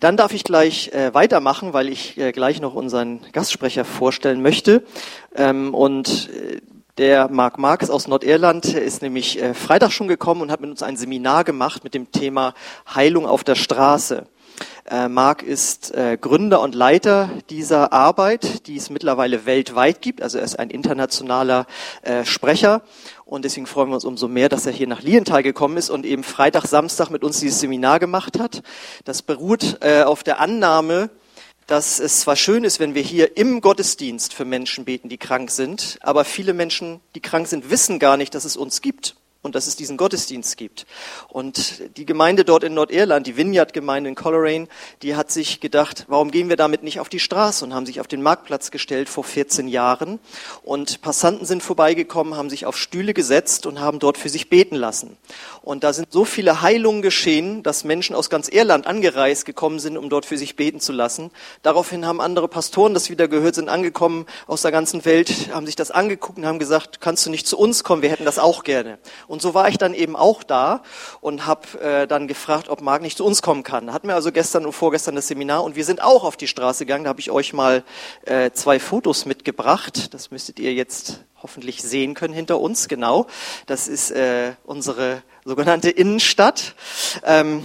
Dann darf ich gleich äh, weitermachen, weil ich äh, gleich noch unseren Gastsprecher vorstellen möchte. Ähm, und äh, der Marc Marx aus Nordirland ist nämlich äh, Freitag schon gekommen und hat mit uns ein Seminar gemacht mit dem Thema Heilung auf der Straße. Äh, Marc ist äh, Gründer und Leiter dieser Arbeit, die es mittlerweile weltweit gibt. Also er ist ein internationaler äh, Sprecher und deswegen freuen wir uns umso mehr, dass er hier nach Lienthal gekommen ist und eben Freitag, Samstag mit uns dieses Seminar gemacht hat. Das beruht äh, auf der Annahme, dass es zwar schön ist, wenn wir hier im Gottesdienst für Menschen beten, die krank sind, aber viele Menschen, die krank sind, wissen gar nicht, dass es uns gibt und dass es diesen Gottesdienst gibt. Und die Gemeinde dort in Nordirland, die Vineyard-Gemeinde in Coleraine, die hat sich gedacht, warum gehen wir damit nicht auf die Straße und haben sich auf den Marktplatz gestellt vor 14 Jahren. Und Passanten sind vorbeigekommen, haben sich auf Stühle gesetzt und haben dort für sich beten lassen. Und da sind so viele Heilungen geschehen, dass Menschen aus ganz Irland angereist gekommen sind, um dort für sich beten zu lassen. Daraufhin haben andere Pastoren das wieder gehört, sind angekommen aus der ganzen Welt, haben sich das angeguckt und haben gesagt, kannst du nicht zu uns kommen, wir hätten das auch gerne. Und so war ich dann eben auch da und habe äh, dann gefragt, ob Marc nicht zu uns kommen kann. Hatten wir also gestern und vorgestern das Seminar und wir sind auch auf die Straße gegangen. Da habe ich euch mal äh, zwei Fotos mitgebracht. Das müsstet ihr jetzt hoffentlich sehen können hinter uns. Genau, das ist äh, unsere sogenannte Innenstadt. Ähm,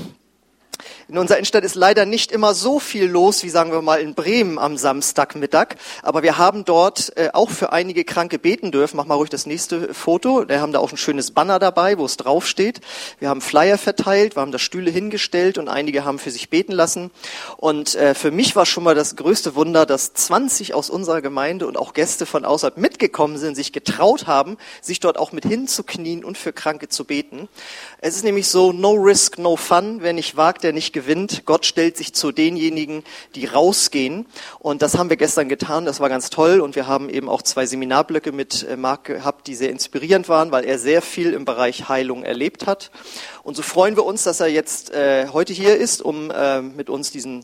in unserer Innenstadt ist leider nicht immer so viel los, wie sagen wir mal in Bremen am Samstagmittag. Aber wir haben dort äh, auch für einige Kranke beten dürfen. Mach mal ruhig das nächste Foto. Wir haben da auch ein schönes Banner dabei, wo es draufsteht. Wir haben Flyer verteilt, wir haben da Stühle hingestellt und einige haben für sich beten lassen. Und äh, für mich war schon mal das größte Wunder, dass 20 aus unserer Gemeinde und auch Gäste von außerhalb mitgekommen sind, sich getraut haben, sich dort auch mit hinzuknien und für Kranke zu beten. Es ist nämlich so, no risk, no fun. Wer nicht wagt, der nicht gewinnt. Gott stellt sich zu denjenigen, die rausgehen. Und das haben wir gestern getan. Das war ganz toll. Und wir haben eben auch zwei Seminarblöcke mit äh, Marc gehabt, die sehr inspirierend waren, weil er sehr viel im Bereich Heilung erlebt hat. Und so freuen wir uns, dass er jetzt äh, heute hier ist, um äh, mit uns diesen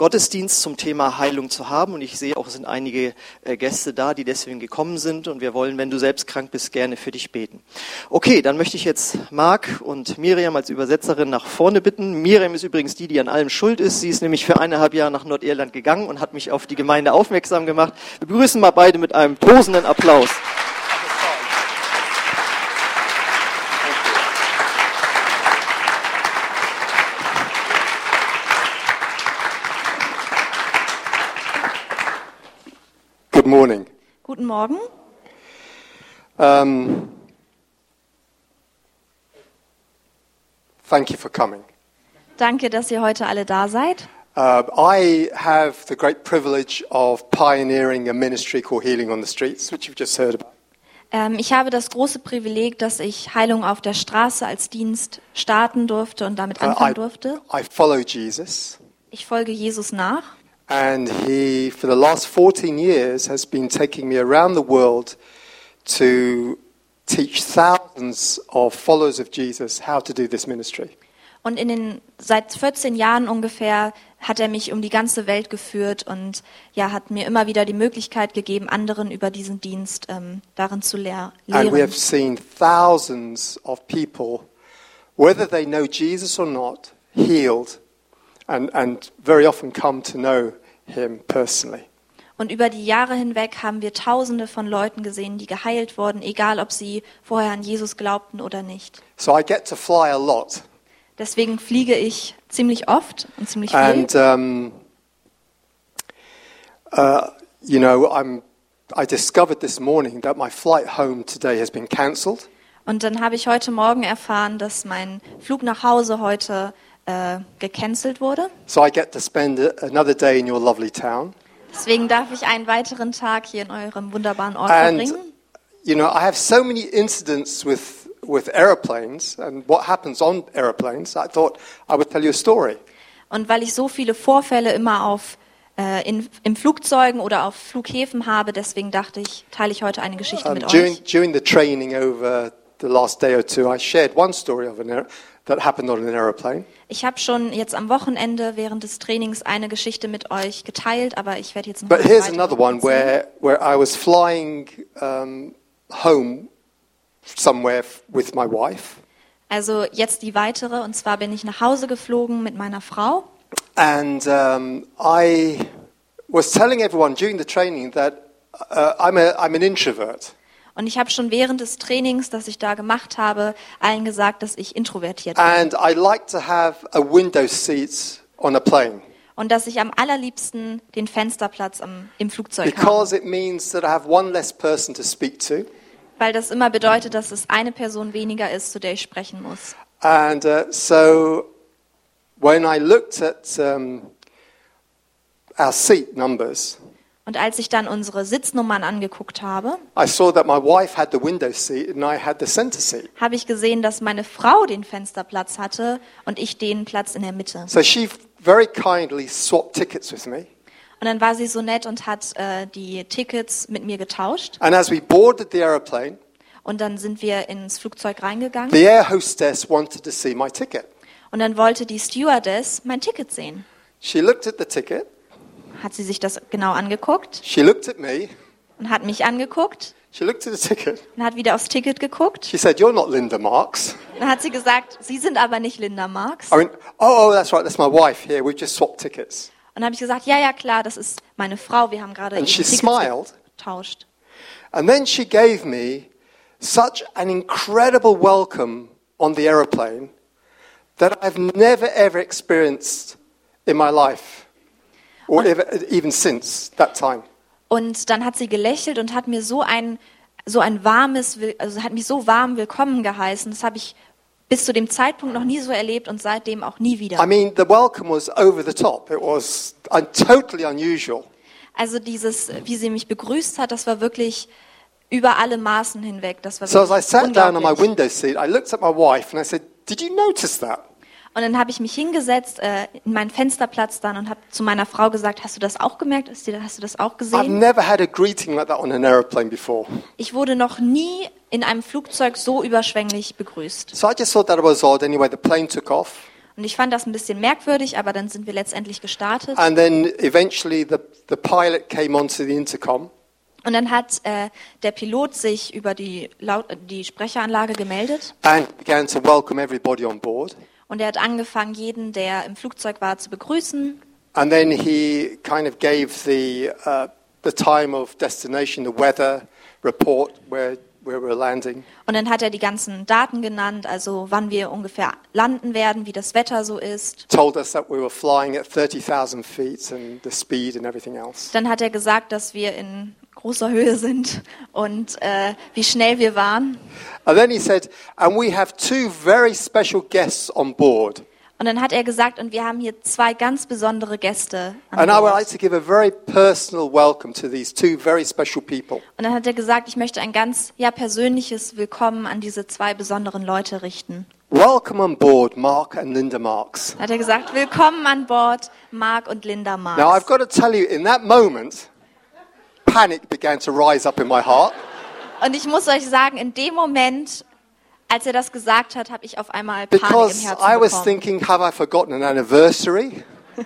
Gottesdienst zum Thema Heilung zu haben. Und ich sehe auch, es sind einige äh, Gäste da, die deswegen gekommen sind. Und wir wollen, wenn du selbst krank bist, gerne für dich beten. Okay, dann möchte ich jetzt Marc und Miriam als Übersetzerin nach vorne bitten. Miriam ist übrigens die, die an allem schuld ist. Sie ist nämlich für eineinhalb Jahre nach Nordirland gegangen und hat mich auf die Gemeinde aufmerksam gemacht. Wir begrüßen mal beide mit einem tosenden Applaus. Morning. Guten Morgen. Um, thank you for coming. Danke, dass ihr heute alle da seid. Uh, I have the great privilege of pioneering a ministry called Healing on the Streets, which you've just heard about. Ähm, ich habe das große Privileg, dass ich Heilung auf der Straße als Dienst starten durfte und damit Uh, anfangen I, durfte. I follow Jesus, Ich folge Jesus nach and he, for the last 14 years, has been taking me around the world to teach thousands of followers of Jesus how to do this ministry. und in den seit 14 Jahren ungefähr hat er mich um die ganze Welt geführt und ja hat mir immer wieder die Möglichkeit gegeben, anderen über diesen Dienst ähm, darin zu lehr And we have seen thousands of people, whether they know Jesus or not, healed and, and very often come to know him personally. Und über die Jahre hinweg haben wir Tausende von Leuten gesehen, die geheilt wurden, egal ob sie vorher an Jesus glaubten oder nicht. So I get to fly a lot. Deswegen fliege ich ziemlich oft und ziemlich viel. And, um, uh, you know, I'm, I discovered this morning that my flight home today has been cancelled. Und dann habe ich heute Morgen erfahren, dass mein Flug nach Hause heute äh, gecancelt wurde. So I get to spend another day in your lovely town. Deswegen darf ich einen weiteren Tag hier in eurem wunderbaren Ort And, verbringen. you know, I have so many incidents with, with aeroplanes and what happens on aeroplanes. I thought I would tell you a story. Und weil ich so viele Vorfälle immer auf äh, in, im Flugzeugen oder auf Flughäfen habe, deswegen dachte ich, teile ich heute eine Geschichte Um, mit during, euch. during the training over the last day or two, I shared one story of an that happened on an aeroplane. Ich habe schon jetzt am Wochenende während des Trainings eine Geschichte mit euch geteilt, aber ich werde jetzt noch But here's another one where, where I was flying um, home somewhere with my wife. Also jetzt die weitere, und zwar bin ich nach Hause geflogen mit meiner Frau. And um, I was telling everyone during the training that uh, I'm, a, I'm an introvert. Und ich habe schon während des Trainings, das ich da gemacht habe, allen gesagt, dass ich introvertiert bin. And I like to have a window seat on a plane Und dass ich am allerliebsten den Fensterplatz am, im Flugzeug because habe. it means that I have one less person to speak to. Weil das immer bedeutet, dass es eine Person weniger ist, zu der ich sprechen muss. And uh, so when I looked at um, our seat numbers, Und als ich dann unsere Sitznummern angeguckt habe, I saw that my wife had the window seat and I had the center seat. habe ich gesehen, dass meine Frau den Fensterplatz hatte und ich den Platz in der Mitte. So she very kindly swapped tickets with me. Und dann war sie so nett und hat äh, die Tickets mit mir getauscht. And as we boarded the aeroplane, Und dann sind wir ins Flugzeug reingegangen. the air hostess wanted to see my ticket. Und dann wollte die Stewardess mein Ticket sehen. She looked at the ticket, Hat sie sich das genau angeguckt she looked at me, und hat mich angeguckt she looked at the ticket. und hat wieder aufs Ticket geguckt. She said, You're not Linda Marks. Dann hat sie gesagt, Sie sind aber nicht Linda Marx. I went, Oh, oh, that's right, that's my wife here. We've just swapped tickets. Und dann habe ich gesagt, ja, ja, klar, das ist meine Frau. Wir haben gerade And she Tickets smiled. getauscht. And then she gave me such an incredible welcome on the aeroplane that I've never ever experienced in my life, or ever, even since that time. Und dann hat sie gelächelt und hat mir so ein, so ein warmes, also hat mich so warm willkommen geheißen. Das habe ich bis zu dem Zeitpunkt noch nie so erlebt und seitdem auch nie wieder. I mean, the welcome was over the top. It was totally unusual. Also dieses, wie sie mich begrüßt hat, das war wirklich über alle Maßen hinweg. Das war So as I sat down on my window seat, I looked at my wife and I said, Did you notice that? Und dann habe ich mich hingesetzt äh, in meinen Fensterplatz dann und habe zu meiner Frau gesagt, hast du das auch gemerkt? Hast du, das auch I've gesehen? never had a greeting like that on an aeroplane before. Ich wurde noch nie in einem Flugzeug so überschwänglich begrüßt. So I just thought that was odd. Anyway, the plane took off. Und ich fand das ein bisschen merkwürdig, aber dann sind wir letztendlich gestartet. And then eventually the, the pilot came onto the intercom Und dann hat äh, der Pilot sich über die, Laut die Sprecheranlage gemeldet and began to welcome everybody on board. Und er hat angefangen, jeden, der im Flugzeug war, zu begrüßen. And then he kind of gave the, uh, the time of destination, the weather report where, where we're landing. Und dann hat er die ganzen Daten genannt, also wann wir ungefähr landen werden, wie das Wetter so ist. Told us that we were flying at 30,000 feet and the speed and everything else. Dann hat er gesagt, dass wir in großer Höhe sind und äh, wie schnell wir waren. And then he said, and we have two very special guests on board. Und dann hat er gesagt, und wir haben hier zwei ganz besondere Gäste. An And I would Bord. like to give a very personal welcome to these two very special people. Und dann hat er gesagt, ich möchte ein ganz ja, persönliches Willkommen an diese zwei besonderen Leute richten. Welcome on board, Mark and Linda Marks. Hat er gesagt, willkommen an Bord, Mark und Linda Marx. Now, I've got to tell you, in that moment, panic began to rise up in my heart. Und ich muss euch sagen, in dem Moment, als er das gesagt hat, habe ich auf einmal Panik im Because Herzen I was bekommen. thinking, have I forgotten an anniversary?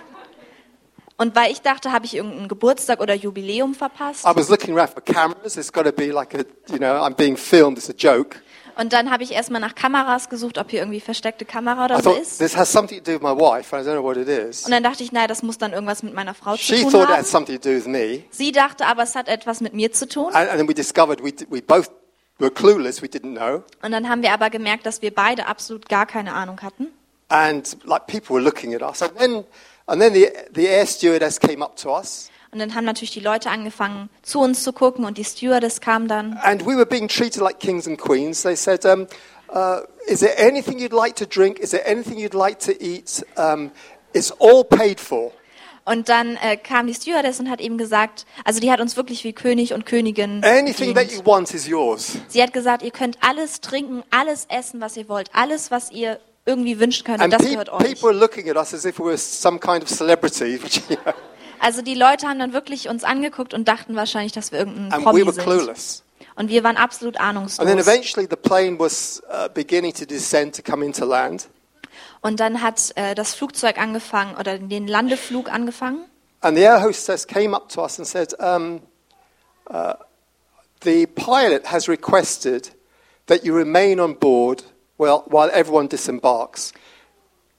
Und weil ich dachte, habe ich irgendeinen Geburtstag oder Jubiläum verpasst. I was looking around for cameras. It's got to be like a, you know, I'm being filmed. It's a joke. Und dann habe ich erstmal nach Kameras gesucht, ob hier irgendwie versteckte Kamera oder I so thought ist. this has something to do with my wife. and I don't know what it is. Und dann dachte ich, naja, das muss dann irgendwas mit meiner Frau zu She tun thought it haben. had something to do with me. Sie dachte aber, es hat etwas mit mir zu tun. And, and then we discovered we, we both were clueless. We didn't know. Und dann haben wir aber gemerkt, dass wir beide absolut gar keine Ahnung hatten. And like people were looking at us. And then, and then the, the air stewardess came up to us. Und dann haben natürlich die Leute angefangen, zu uns zu gucken und die Stewardess kam dann. And we were being treated like kings and queens. They said, um, uh, Is there anything you'd like to drink? Is there anything you'd like to eat? Um, it's all paid for. Und dann äh, kam die Stewardess und hat eben gesagt, also die hat uns wirklich wie König und Königin Anything that you want is yours. Sie hat gesagt, ihr könnt alles trinken, alles essen, was ihr wollt, alles, was ihr irgendwie wünschen könnt, And das gehört euch. people were looking at us as if we were some kind of celebrity. Also die Leute haben dann wirklich uns angeguckt und dachten wahrscheinlich, dass wir irgendein and Promi we were sind. clueless. Und wir waren absolut And then ahnungslos. eventually the plane was uh, beginning to descend to come into land. Und dann hat äh, das Flugzeug angefangen oder den Landeflug angefangen. And the air hostess came up to us and said, um, uh, The pilot has requested that you remain on board while, while everyone disembarks.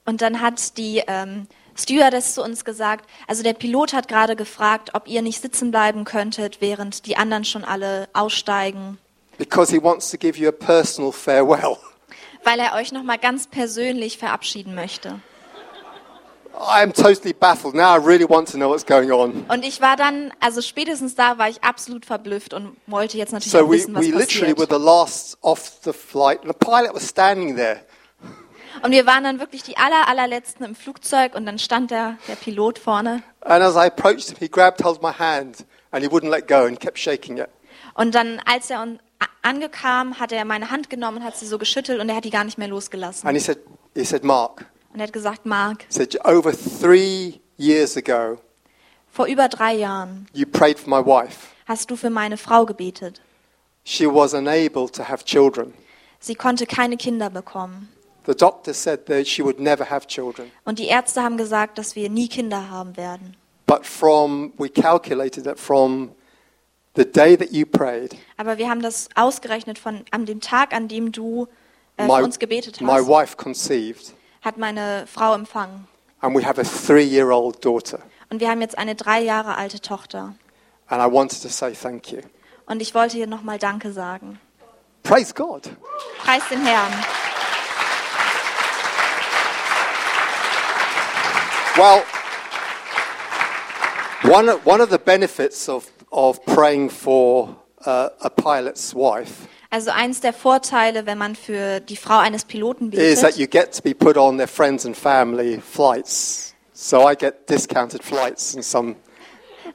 Und dann hat die ähm, Stewardess zu uns gesagt, also der Pilot hat gerade gefragt, ob ihr nicht sitzen bleiben könntet, während die anderen schon alle aussteigen, because he wants to give you a personal farewell. weil er euch nochmal ganz persönlich verabschieden möchte. I am totally baffled. Now I really want to know what's going on. Und ich war dann, also spätestens da war ich absolut verblüfft und wollte jetzt natürlich So auch we, wissen, was we literally were passiert. the last off the flight, and the pilot was standing there. Und wir waren dann wirklich die aller, allerletzten im Flugzeug und dann stand der, der Pilot vorne. And as I approached him, he grabbed hold of my hand and he wouldn't let go and kept shaking it. Und dann, als er angekam, hat er meine Hand genommen und hat sie so geschüttelt und er hat die gar nicht mehr losgelassen. And he said, he said, Mark, Und er hat gesagt, Mark, he said, over three years ago, vor über drei Jahren you prayed for my wife. hast du für meine Frau gebetet. She was unable to have children. Sie konnte keine Kinder bekommen. The doctor said that she would never have children. Und die Ärzte haben gesagt, dass wir nie Kinder haben werden. But from, we calculated that from the day that you prayed, Aber wir haben das ausgerechnet von an dem Tag, an dem du äh, für my, uns gebetet my hast, wife conceived, hat meine Frau empfangen. and we have a three year old daughter. Und wir haben jetzt eine drei Jahre alte Tochter. And I wanted to say thank you. Und ich wollte hier nochmal Danke sagen. Praise God. Preis den Herrn. Well, one of, one of the benefits of, of praying for uh, a pilot's wife Also eins der Vorteile, wenn man für die Frau eines Piloten is that betet, you get to be put on their friends and family flights. So I get discounted flights and some.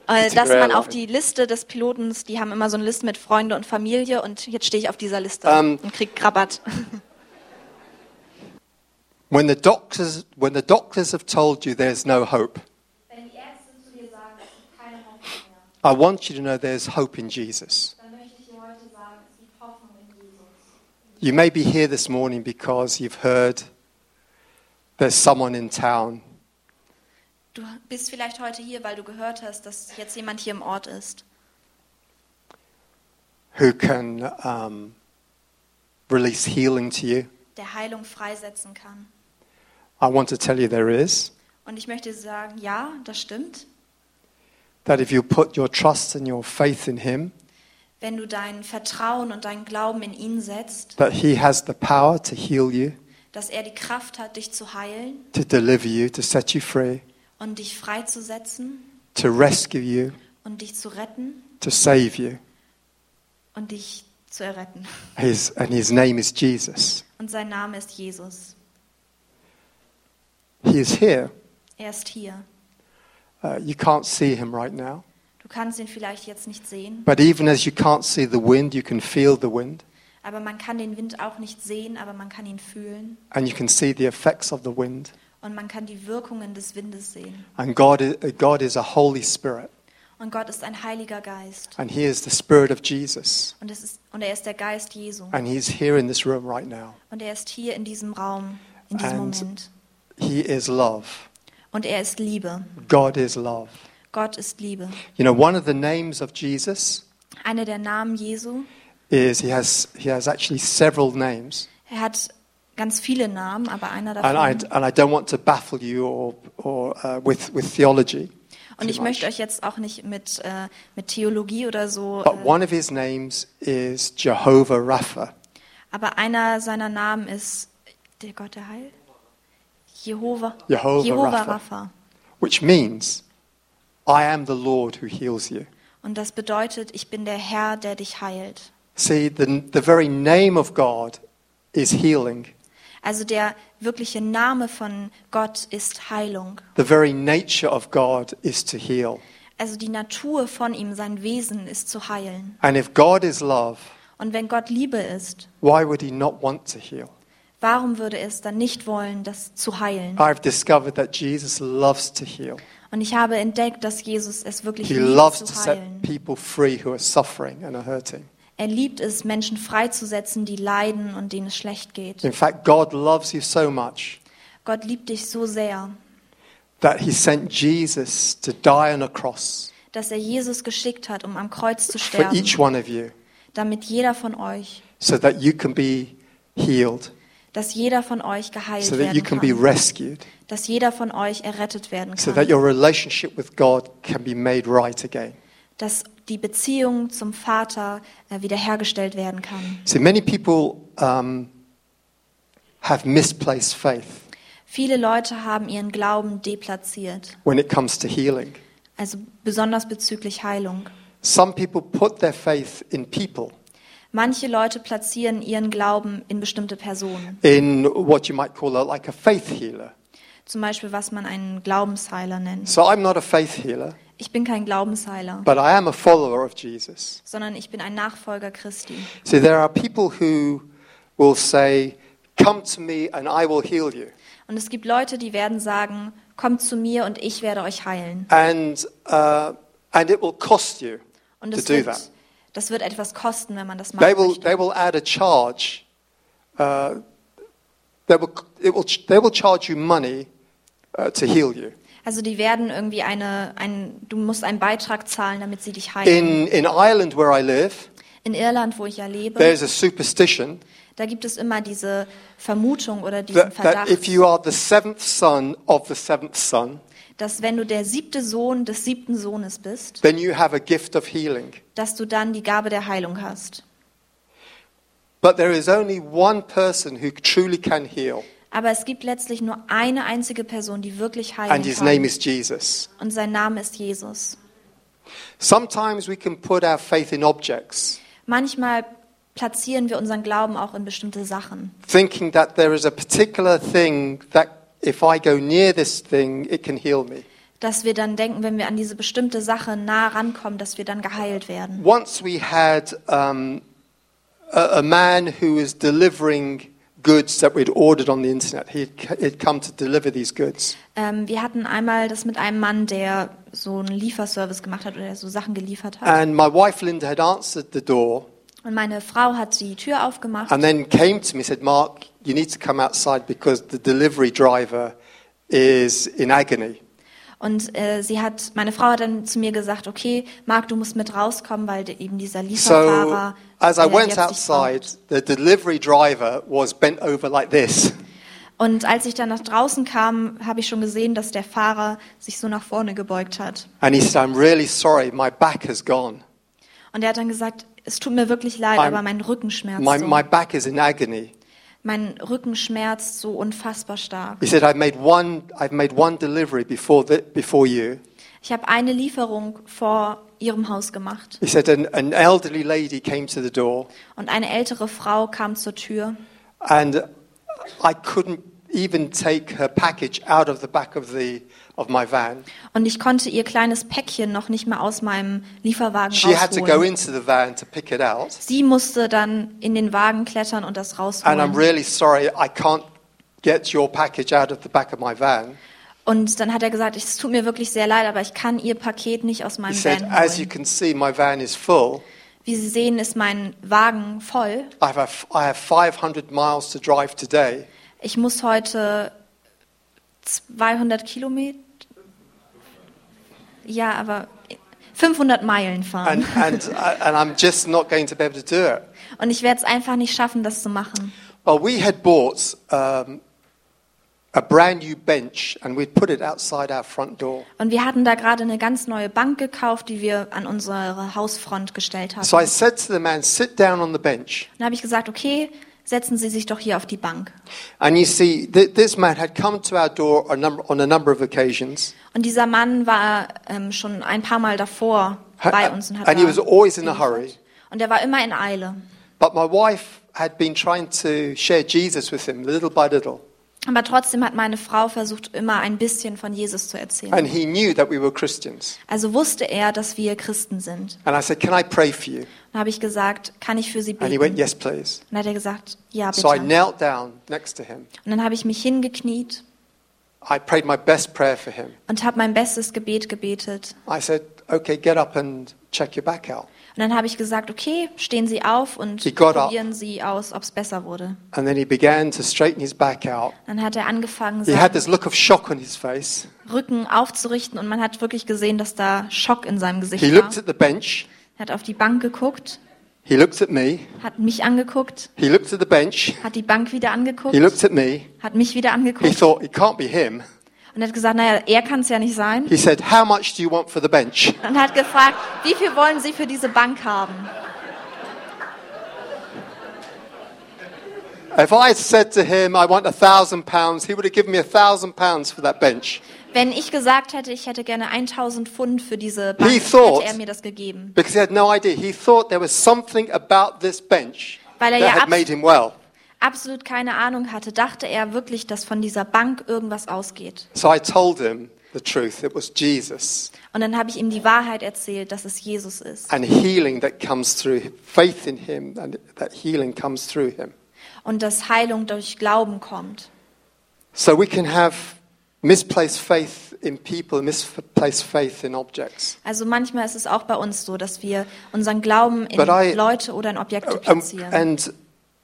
äh, dass man auf die Liste des Pilotens, die haben immer so eine Liste mit Freunde und Familie und jetzt stehe ich auf dieser Liste Ähm. und krieg Rabatt. When the doctors, when the doctors have told you there's no hope, Wenn die Ärzte zu dir sagen, es gibt keine Hoffnung mehr, I want you to know there's hope in Jesus. dann möchte ich dir heute sagen, es gibt Hoffnung in Jesus. You may be here this morning because you've heard there's someone in town Du bist vielleicht heute hier, weil du gehört hast, dass jetzt jemand hier im Ort ist, who can um, release healing to you. der Heilung freisetzen kann. I want to tell you there is. Und ich möchte sagen, ja, das stimmt. That if you put your trust and your faith in Him, Wenn du dein Vertrauen und deinen Glauben in ihn setzt, that He has the power to heal you, dass er die Kraft hat, dich zu heilen to deliver you, to set you free, und dich freizusetzen to rescue you, und dich zu retten to save you. und dich zu erretten. His, and His name is Jesus. Und sein Name ist Jesus. He is here. Er ist hier. Uh, you can't see Him right now. Du kannst ihn vielleicht jetzt nicht sehen, But even as you can't see the wind, you can feel the wind. aber man kann den Wind auch nicht sehen, aber man kann ihn fühlen And you can see the effects of the wind. und man kann die Wirkungen des Windes sehen. And God is, God is a Holy Spirit. Und Gott ist ein Heiliger Geist And He is the Spirit of Jesus. und, es ist, und er ist der Geist Jesu And He's here in this room right now. und er ist hier in diesem Raum, in diesem And- Moment. He is love. Und er ist Liebe. God is love. Gott ist Liebe. You know, one of the names of Jesus Einer der Namen Jesu, is he has he has actually several names, er hat ganz viele Namen, aber einer and I davon. and I don't want to baffle you or or uh, with with theology. Und ich möchte euch jetzt auch nicht mit, äh, mit Theologie oder so, But äh, one of his names is Jehovah Rapha, aber einer seiner Namen ist der Gott der Heil? Jehova, Jehovah Jehova Rapha. Rapha. which means I am the Lord who heals you. Und das bedeutet, ich bin der Herr, der dich heilt. See, the the very name of God is healing. Also der wirkliche Name von Gott ist Heilung. The very nature of God is to heal. Also die Natur von ihm, sein Wesen ist zu heilen. And if God is love, Und wenn Gott Liebe ist, why would he not want to heal? Warum würde es dann nicht wollen, das zu heilen? I've discovered that Jesus loves to heal. Und ich habe entdeckt, dass Jesus es wirklich He liebt loves to zu set heilen. people free who are suffering and are hurting. Er liebt es, Menschen freizusetzen, die leiden und denen es schlecht geht. In fact, God loves you so much Gott liebt dich so sehr, that he sent Jesus to die on a cross dass er Jesus geschickt hat, um am Kreuz zu for each sterben, one of you damit jeder von euch, so that you can be healed, dass jeder von euch geheilt so werden kann, dass jeder von euch errettet werden so that kann, your relationship with God can be made right again. dass die Beziehung zum Vater äh, wiederhergestellt werden kann. See, many people um, have misplaced faith Viele Leute haben ihren Glauben deplatziert, when it comes to healing. also besonders bezüglich Heilung. Some people put their faith in people, Manche Leute platzieren ihren Glauben in bestimmte Personen, in what you might call a, like a faith healer. zum Beispiel was man einen Glaubensheiler nennt. So I'm not a faith healer, Ich bin kein Glaubensheiler, but I am a follower of Jesus. sondern ich bin ein Nachfolger Christi. See, there are people who will say, Come to me and I will heal you. Und es gibt Leute, die werden sagen, kommt zu mir und ich werde euch heilen. And, uh, and it will cost you Und to das do wird, that. Das wird etwas kosten, wenn man das They machen will, they will add a charge. Uh, they, will, it will, they will charge you money uh, to heal you. Also die werden irgendwie eine, ein, du musst einen Beitrag zahlen, damit sie dich heilen. In, in Ireland, where I live, In Irland, wo ich ja lebe, there's a superstition da gibt es immer diese Vermutung oder diesen that, that Verdacht, if you are the seventh son of the seventh son, dass wenn du der siebte Sohn des siebten Sohnes bist, then you have a gift of healing. dass du dann die Gabe der Heilung hast. But there is only one person who truly can heal, Aber es gibt letztlich nur eine einzige Person, die wirklich heilen and his name kann. is Jesus. Und sein Name ist Jesus. Sometimes we can put our faith in objects, Manchmal platzieren wir unseren Glauben auch in bestimmte Sachen, thinking that there is a particular thing that if I go near this thing, it can heal me. dass wir dann denken, wenn wir an diese bestimmte Sache nah rankommen, dass wir dann geheilt werden. Once we had um, a, a man who was delivering goods that we'd ordered on the internet. He'd, he'd come to deliver these goods. Ähm, wir hatten einmal das mit einem Mann, der so einen Lieferservice gemacht hat oder der so Sachen geliefert hat. And my wife Linda had answered the door Und meine Frau hat die Tür aufgemacht and then came to me and said, Mark, you need to come outside because the delivery driver is in agony. und äh, sie hat, meine Frau hat dann zu mir gesagt, okay, Marc, du musst mit rauskommen, weil eben dieser So Lieferfahrer as I went outside, the delivery driver was bent over like this. Und als ich dann nach draußen kam, habe ich schon gesehen, dass der Fahrer sich so nach vorne gebeugt hat. And he said, I'm really sorry, my back has gone. Und er hat dann gesagt, es tut mir wirklich leid, I'm- aber mein Rücken schmerzt My, so. my back is in agony. Mein Rücken schmerzt so unfassbar stark. He said, I've made one, I've made one delivery before, the, before you. Ich habe eine Lieferung vor ihrem Haus gemacht. He said, an, an elderly lady came to the door Und eine ältere Frau kam zur Tür. and I couldn't even take her package out of the back of, the, of my van. Und ich konnte ihr kleines Päckchen noch nicht mal aus meinem Lieferwagen She had to go rausholen. into the van to pick it out. Sie musste dann in den Wagen klettern und das And I'm rausholen. really sorry, I can't get your package out of the back of my van. Und dann hat er gesagt, es tut mir wirklich sehr leid, aber ich kann ihr Paket nicht aus He meinem said, Van as you holen. can see, my van is full. Wie Sie sehen, ist mein Wagen voll. I have, I have 500 miles to drive today. Ich muss heute 200 Kilometer, ja, aber 500 Meilen fahren. And, and, and I'm just not going to be able to do it. Und ich werde es einfach nicht schaffen, das zu machen. Well, we had bought um, a brand new bench and we'd put it outside our front door. Und wir hatten da gerade eine ganz neue Bank gekauft, die wir an unsere Hausfront gestellt hatten. So I said to the man, sit down on the bench. Dann habe ich gesagt, okay, setzen Sie sich doch hier auf die Bank. And you see, th- this man had come to our door a number, on a number of occasions. Und dieser Mann war ähm, schon ein paar Mal davor bei uns und hat and he was always in a hurry. Und er war immer in Eile. But my wife had been trying to share Jesus with him little by little. Aber trotzdem hat meine Frau versucht, immer ein bisschen von Jesus zu erzählen. And he knew that we were Christians. Also wusste er, dass wir Christen sind. And I said, Can I pray for you? Dann habe ich gesagt, kann ich für Sie And he went, beten? Yes, please. Und dann hat er gesagt, ja, bitte. So I Und knelt down next to him. dann habe ich mich hingekniet I prayed my best prayer for him. und habe mein bestes Gebet gebetet. I said, Okay, get up and check your back out. Und dann habe ich gesagt, okay, stehen Sie auf und He got up. probieren Sie aus, ob es besser wurde. And then he began to straighten his back out. Dann hat er angefangen, He had seinen this look of shock on his face. Rücken aufzurichten und man hat wirklich gesehen, dass da Schock in seinem Gesicht He war. looked at the bench Er hat auf die Bank geguckt He looked at me. hat mich angeguckt, He looked at the bench. hat die Bank wieder angeguckt, He looked at me. hat mich wieder He angeguckt thought, it can't be him. Und hat gesagt, naja, er kann es ja nicht sein. He said, How much do you want for the bench? Und hat gefragt, wie viel wollen Sie für diese Bank haben? If I said to him, I want a thousand pounds, he would have given me a thousand pounds for that bench. Wenn ich gesagt hätte, ich hätte gerne 1000 Pfund für diese Bank, thought- hätte er mir das gegeben. Because he had no idea. He thought there was something about this bench Weil er that ja had made him well. Absolut keine Ahnung hatte, dachte er wirklich, dass von dieser Bank irgendwas ausgeht. So I told him the truth. It was Jesus. Und dann habe ich ihm die Wahrheit erzählt, dass es Jesus ist. And healing that comes through faith in him, and that healing comes through him. Und dass Heilung durch Glauben kommt. So we can have misplaced faith in people, misplaced faith in objects. Also manchmal ist es auch bei uns so, dass wir unseren Glauben in I- Leute oder in Objekte platzieren. and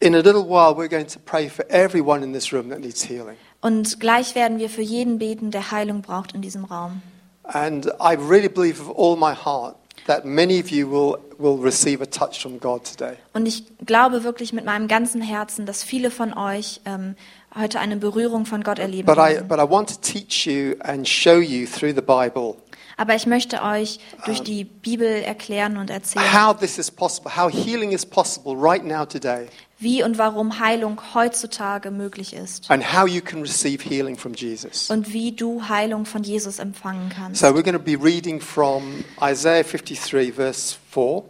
in a little while, we're going to pray for everyone in this room that needs healing. Und gleich werden wir für jeden beten, der Heilung braucht in diesem Raum. And I really believe with all my heart that many of you will, will receive a touch from God today. Und ich glaube wirklich mit meinem ganzen Herzen, dass viele von euch ähm, heute eine Berührung von Gott erleben But I, but I want to teach you and show you through the Bible Aber ich möchte euch durch die Bibel erklären und erzählen, how this is possible, how healing is possible right now today, wie und warum Heilung heutzutage möglich ist. and how you can receive healing from Jesus. Und wie du Heilung von Jesus empfangen kannst. So we're going to be reading from Isaiah 53, verse 4.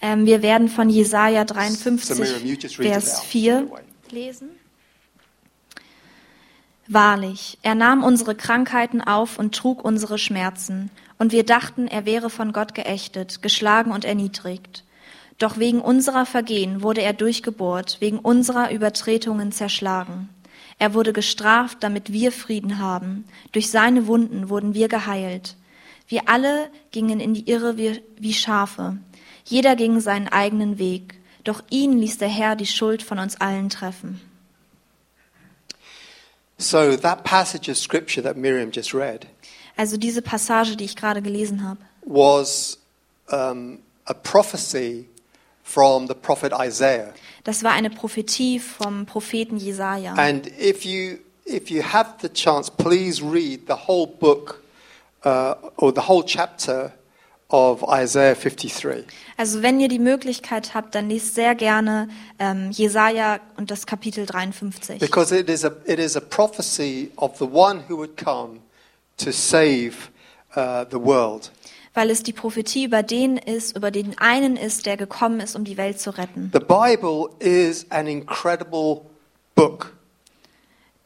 Ähm, wir werden von Jesaja So 53, Miriam, you just read it Vers out, 4 by the way. lesen. Wahrlich, er nahm unsere Krankheiten auf und trug unsere Schmerzen, und wir dachten, er wäre von Gott geächtet, geschlagen und erniedrigt. Doch wegen unserer Vergehen wurde er durchgebohrt, wegen unserer Übertretungen zerschlagen. Er wurde gestraft, damit wir Frieden haben. Durch seine Wunden wurden wir geheilt. Wir alle gingen in die Irre wie, Schafe. Jeder ging seinen eigenen Weg. Doch ihn ließ der Herr die Schuld von uns allen treffen. So that passage of scripture that Miriam just read Also diese Passage, die ich gerade gelesen habe, was um, a prophecy from the prophet Isaiah. das war eine Prophetie vom Propheten Jesaja. And if you, if you have the chance, please read the whole book uh, or the whole chapter of Isaiah 53. Also wenn ihr die Möglichkeit habt, dann lest sehr gerne ähm, Jesaja und das Kapitel 53. Because it is, a, it is a prophecy of the one who would come to save uh, the world. Weil es die Prophetie über den ist, über den einen ist, der gekommen ist, um die Welt zu retten. The Bible is an incredible book.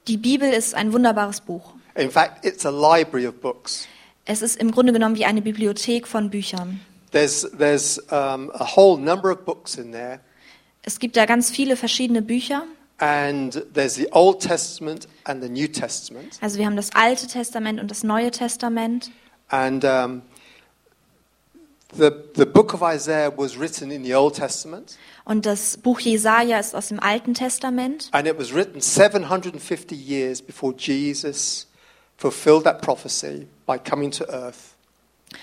Die Bibel ist ein wunderbares Buch. In fact, it's a library of books. Es ist im Grunde genommen wie eine Bibliothek von Büchern. There's, there's um, a whole number of books in there, Es gibt da ganz viele verschiedene Bücher. and there's the Old Testament and the New Testament. Also wir haben das Alte Testament und das Neue Testament. And um, the, the book of Isaiah was written in the Old Testament, Und das Buch Jesaja ist aus dem Alten Testament. and it was written 750 years before Jesus fulfilled that prophecy by coming to earth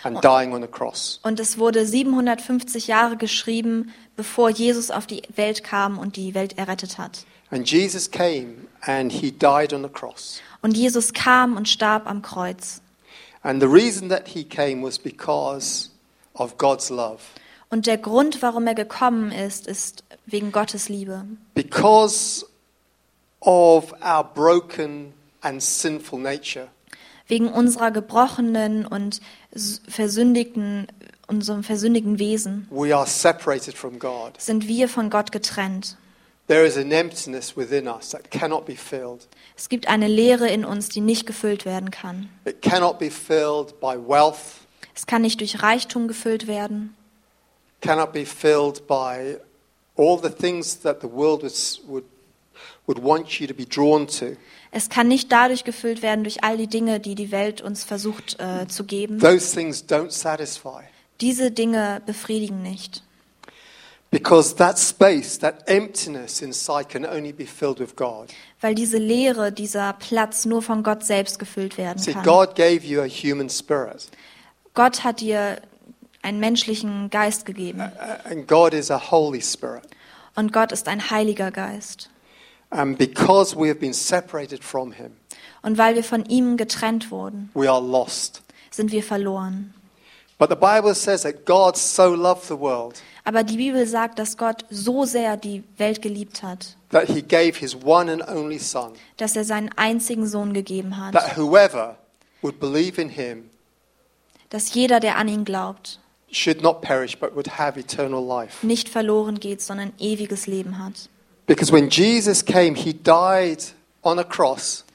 and dying on a cross. Und es wurde 750 Jahre geschrieben, bevor Jesus auf die Welt kam und die Welt errettet hat. And Jesus came and he died on the cross. Und Jesus kam und starb am Kreuz. And the reason that he came was because of God's love. Und der Grund, warum er gekommen ist, ist wegen Gottes Liebe. Because of our broken and sinful nature. Wegen unserer gebrochenen und versündigten, unserem versündigten Wesen We are separated from God. sind wir von Gott getrennt. There is an emptiness within us that cannot be filled. Es gibt eine Leere in uns, die nicht gefüllt werden kann. It cannot be filled by wealth, Es kann nicht durch Reichtum gefüllt werden. cannot be filled by all the things that the world would, would want you to be drawn to. Es kann nicht dadurch gefüllt werden durch all die Dinge, die die Welt uns versucht äh, zu geben. Those things don't satisfy. Diese Dinge befriedigen nicht. Because that space, that emptiness inside can only be filled with God. Weil diese Leere, dieser Platz nur von Gott selbst gefüllt werden See, kann. God gave you a human spirit. Gott hat dir einen menschlichen Geist gegeben. And God is a Holy Spirit. Und Gott ist ein heiliger Geist. And because we have been separated from Him, Und weil wir von ihm getrennt wurden, we are lost. sind wir verloren. But the Bible says that God so loved the world Aber die Bibel sagt, dass Gott so sehr die Welt geliebt hat, that He gave His one and only Son, dass er seinen einzigen Sohn gegeben hat, that whoever would believe in Him dass jeder, der an ihn glaubt, should not perish but would have eternal life. nicht verloren geht, sondern ewiges Leben hat. Because when Jesus came, He died on a cross,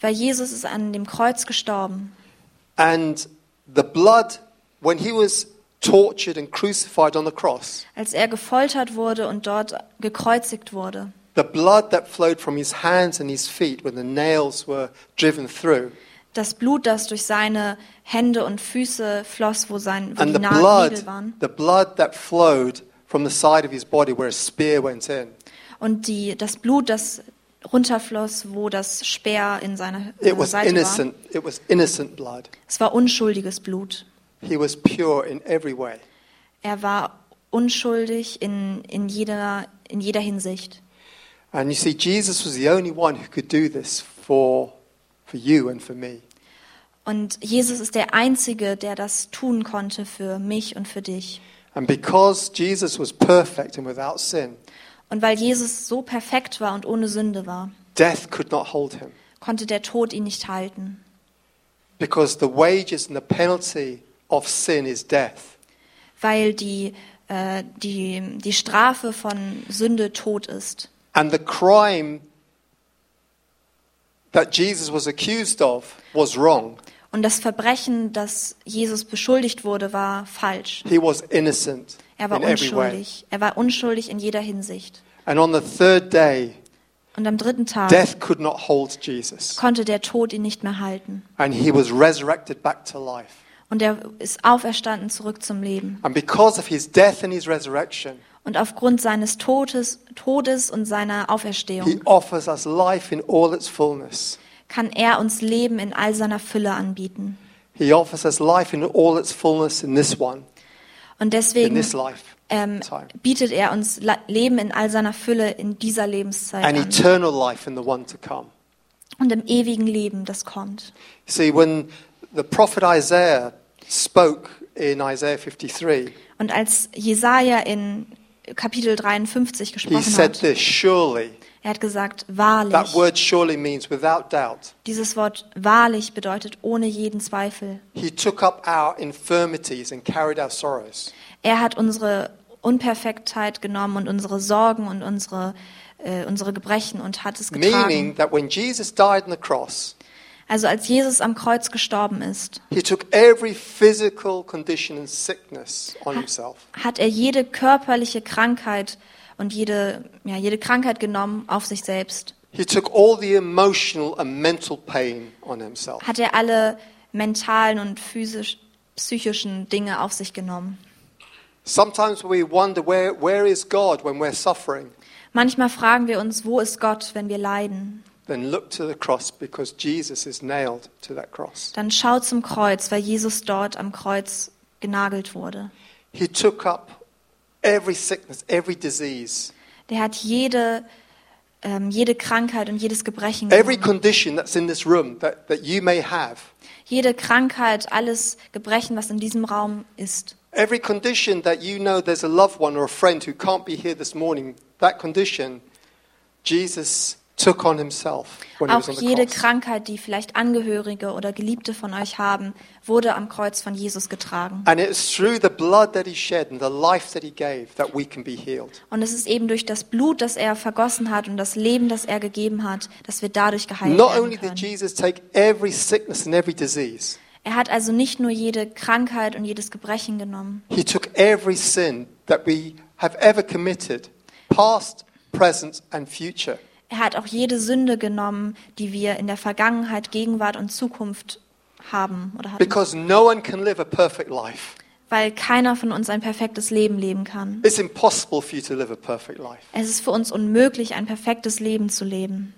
Weil Jesus ist an dem Kreuz gestorben and the blood, when He was tortured and crucified on the cross, als er gefoltert wurde und dort gekreuzigt wurde. the blood that flowed from His hands and His feet when the nails were driven through, Das Blut, das durch seine Hände und Füße floss, wo, sein, wo and die the blood, Nägel waren. the blood that flowed from the side of His body where a spear went in. Und die, das Blut, das runterfloss, wo das Speer in seiner It was Seite war. innocent. It was innocent blood. Es war unschuldiges Blut. He was pure in every way. Er war unschuldig in, in, jeder, in jeder Hinsicht. And you see, Jesus was the only one who could do this for, for you and for me. Und Jesus ist der Einzige, der das tun konnte für mich und für dich. And because Jesus was perfect and without sin, Und weil Jesus so perfekt war und ohne Sünde war, death could not hold him. konnte der Tod ihn nicht halten. Because the wages and the penalty of sin is death. Weil die, äh, die, die Strafe von Sünde Tod ist. And the crime that Jesus was accused of was wrong. Und das Verbrechen, das Jesus beschuldigt wurde, war falsch. He was innocent Er war in unschuldig. Er war unschuldig in jeder Hinsicht. And on the third day, Und am dritten Tag death could not hold Jesus. konnte der Tod ihn nicht mehr halten. And he was resurrected back to life. Und er ist auferstanden zurück zum Leben. And because of his death and his resurrection, Und aufgrund seines Todes, Todes und seiner he Auferstehung offers us life in all its fullness. kann er uns Leben in all seiner Fülle anbieten. He offers us life in all its fullness in this one, Und deswegen ähm, bietet er uns Leben in all seiner Fülle in dieser Lebenszeit and an. eternal life in the one to come. Und im ewigen Leben, das kommt. See, when the prophet Isaiah spoke in Isaiah 53, Und als Jesaja in Kapitel 53 he gesprochen said hat, this Surely, er hat gesagt, that wahrlich. word surely means without doubt. Dieses Wort wahrlich bedeutet ohne jeden Zweifel. He took up our infirmities and carried our sorrows. Er hat unsere Unperfektheit genommen und unsere Sorgen und unsere, äh, unsere Gebrechen und hat es getragen. Meaning that when Jesus died on the cross, Also als Jesus am Kreuz gestorben ist, hat er jede körperliche Krankheit und jede, ja, jede Krankheit genommen auf sich selbst. He took all the emotional and mental pain on himself. Hat er alle mentalen und physisch, psychischen Dinge auf sich genommen. Sometimes we wonder where, where is God when we're suffering? Manchmal fragen wir uns, wo ist Gott, wenn wir leiden? Then look to the cross because Jesus is nailed to that cross. Dann schau zum Kreuz, weil Jesus dort am Kreuz genagelt wurde. He took up every sickness, every disease, Der hat jede, ähm, jede Krankheit und jedes Gebrechen every condition that's in this room that, that you may have. Jede Krankheit, alles Gebrechen, was in diesem Raum ist. Every condition that you know there's a loved one or a friend who can't be here this morning, that condition, Jesus took on himself when he was Auch on the jede cross. Krankheit, die vielleicht Angehörige oder Geliebte von euch haben, wurde am Kreuz von Jesus getragen. And it's through the blood that he shed and the life that he gave that we can be healed. Und es ist eben durch das Blut, das er vergossen hat und das Leben, das er gegeben hat, dass wir dadurch geheilt Not werden only did können. Jesus take every sickness and every disease, Er hat also nicht nur jede Krankheit und jedes Gebrechen genommen. he took every sin that we have ever committed, past, present, and future. Er hat auch jede Sünde genommen, die wir in der Vergangenheit, Gegenwart und Zukunft haben oder hatten. Because no one can live a perfect life. Weil keiner von uns ein perfektes Leben leben kann. It's impossible for you to live a perfect life. Es ist für uns unmöglich, ein perfektes Leben zu leben.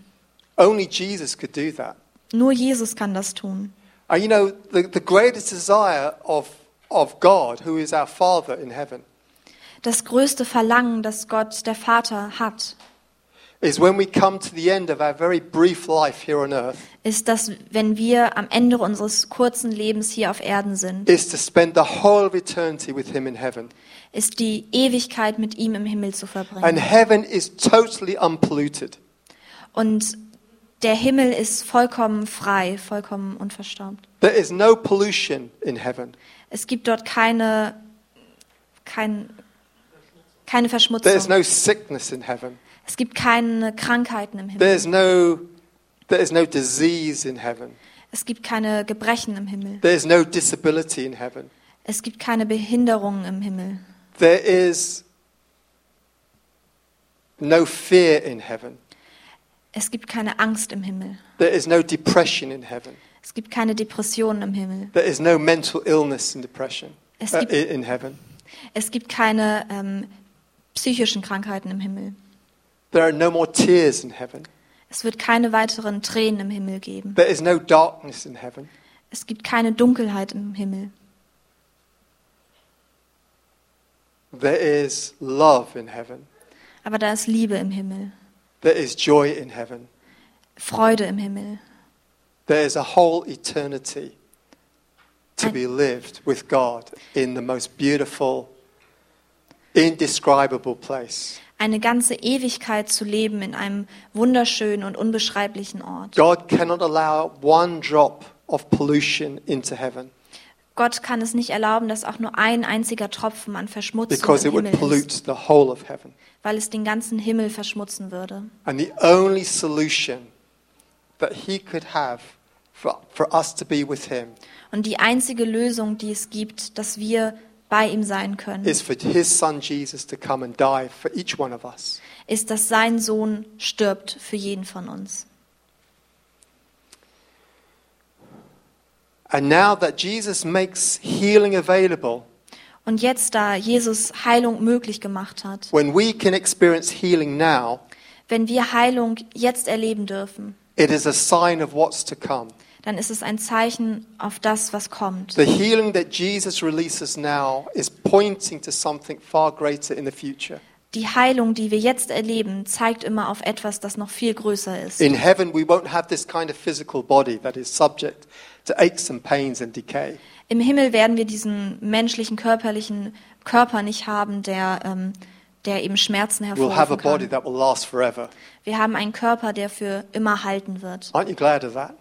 Only Jesus could do that. Nur Jesus kann das tun. And you know, the, the greatest desire of, of God, who is our Father in heaven, Das größte Verlangen, das Gott, der Vater, hat, ist, dass wenn wir am Ende unseres kurzen Lebens hier auf Erden sind, is to spend the whole eternity with Him in heaven. ist die Ewigkeit mit ihm im Himmel zu And verbringen. heaven is totally unpolluted. Und der Himmel ist vollkommen frei, vollkommen unverstaubt. There is no pollution in heaven. Es gibt dort keine, kein, keine There is Verschmutzung. no sickness in heaven. Es gibt keine Krankheiten im There Himmel. is no, there is no disease in heaven. Es gibt keine Gebrechen im Himmel. There is no disability in heaven. Es gibt keine Behinderungen im Himmel. There is no fear in heaven. Es gibt keine Angst im Himmel. There is no depression in heaven. Es gibt keine Depressionen im Himmel. There is no mental illness in depression Es uh, gibt, i- in heaven. es gibt keine ähm, psychischen Krankheiten im Himmel. There are no more tears in heaven. Es wird keine weiteren Tränen im Himmel geben. There is no darkness in heaven. Es gibt keine Dunkelheit im Himmel. There is love in heaven. Aber da ist Liebe im Himmel, There is joy in heaven. Freude im Himmel. There is a whole eternity to be lived with God in the most beautiful, indescribable place. Eine ganze Ewigkeit zu leben in einem wunderschönen und unbeschreiblichen Ort. God cannot allow one drop of pollution into heaven Gott kann es nicht erlauben, dass auch nur ein einziger Tropfen an Verschmutzung because im Himmel ist, the whole of heaven. weil es den ganzen Himmel verschmutzen würde. And the only solution that He could have for, for us to be with Him Und die einzige Lösung, die es gibt, dass wir bei ihm sein können, is for His Son Jesus to come and die for each one of us. ist, dass sein Sohn stirbt für jeden von uns. And now that Jesus makes healing available, Und jetzt, da Jesus Heilung möglich gemacht hat, when we can experience healing now, wenn wir Heilung jetzt erleben dürfen, it is a sign of what's to come. Dann ist es ein Zeichen auf das, was kommt. The healing that Jesus releases now is pointing to something far greater in the future. Die Heilung, die wir jetzt erleben, zeigt immer auf etwas, das noch viel größer ist. In heaven, we won't have this kind of physical body that is subject to aches and pains and decay. Im Himmel werden wir diesen menschlichen, körperlichen Körper nicht haben, der, ähm, der eben Schmerzen We'll have a hervorrufen body kann. that will last forever. Wir haben einen Körper, der für immer halten wird. Aren't you glad of that?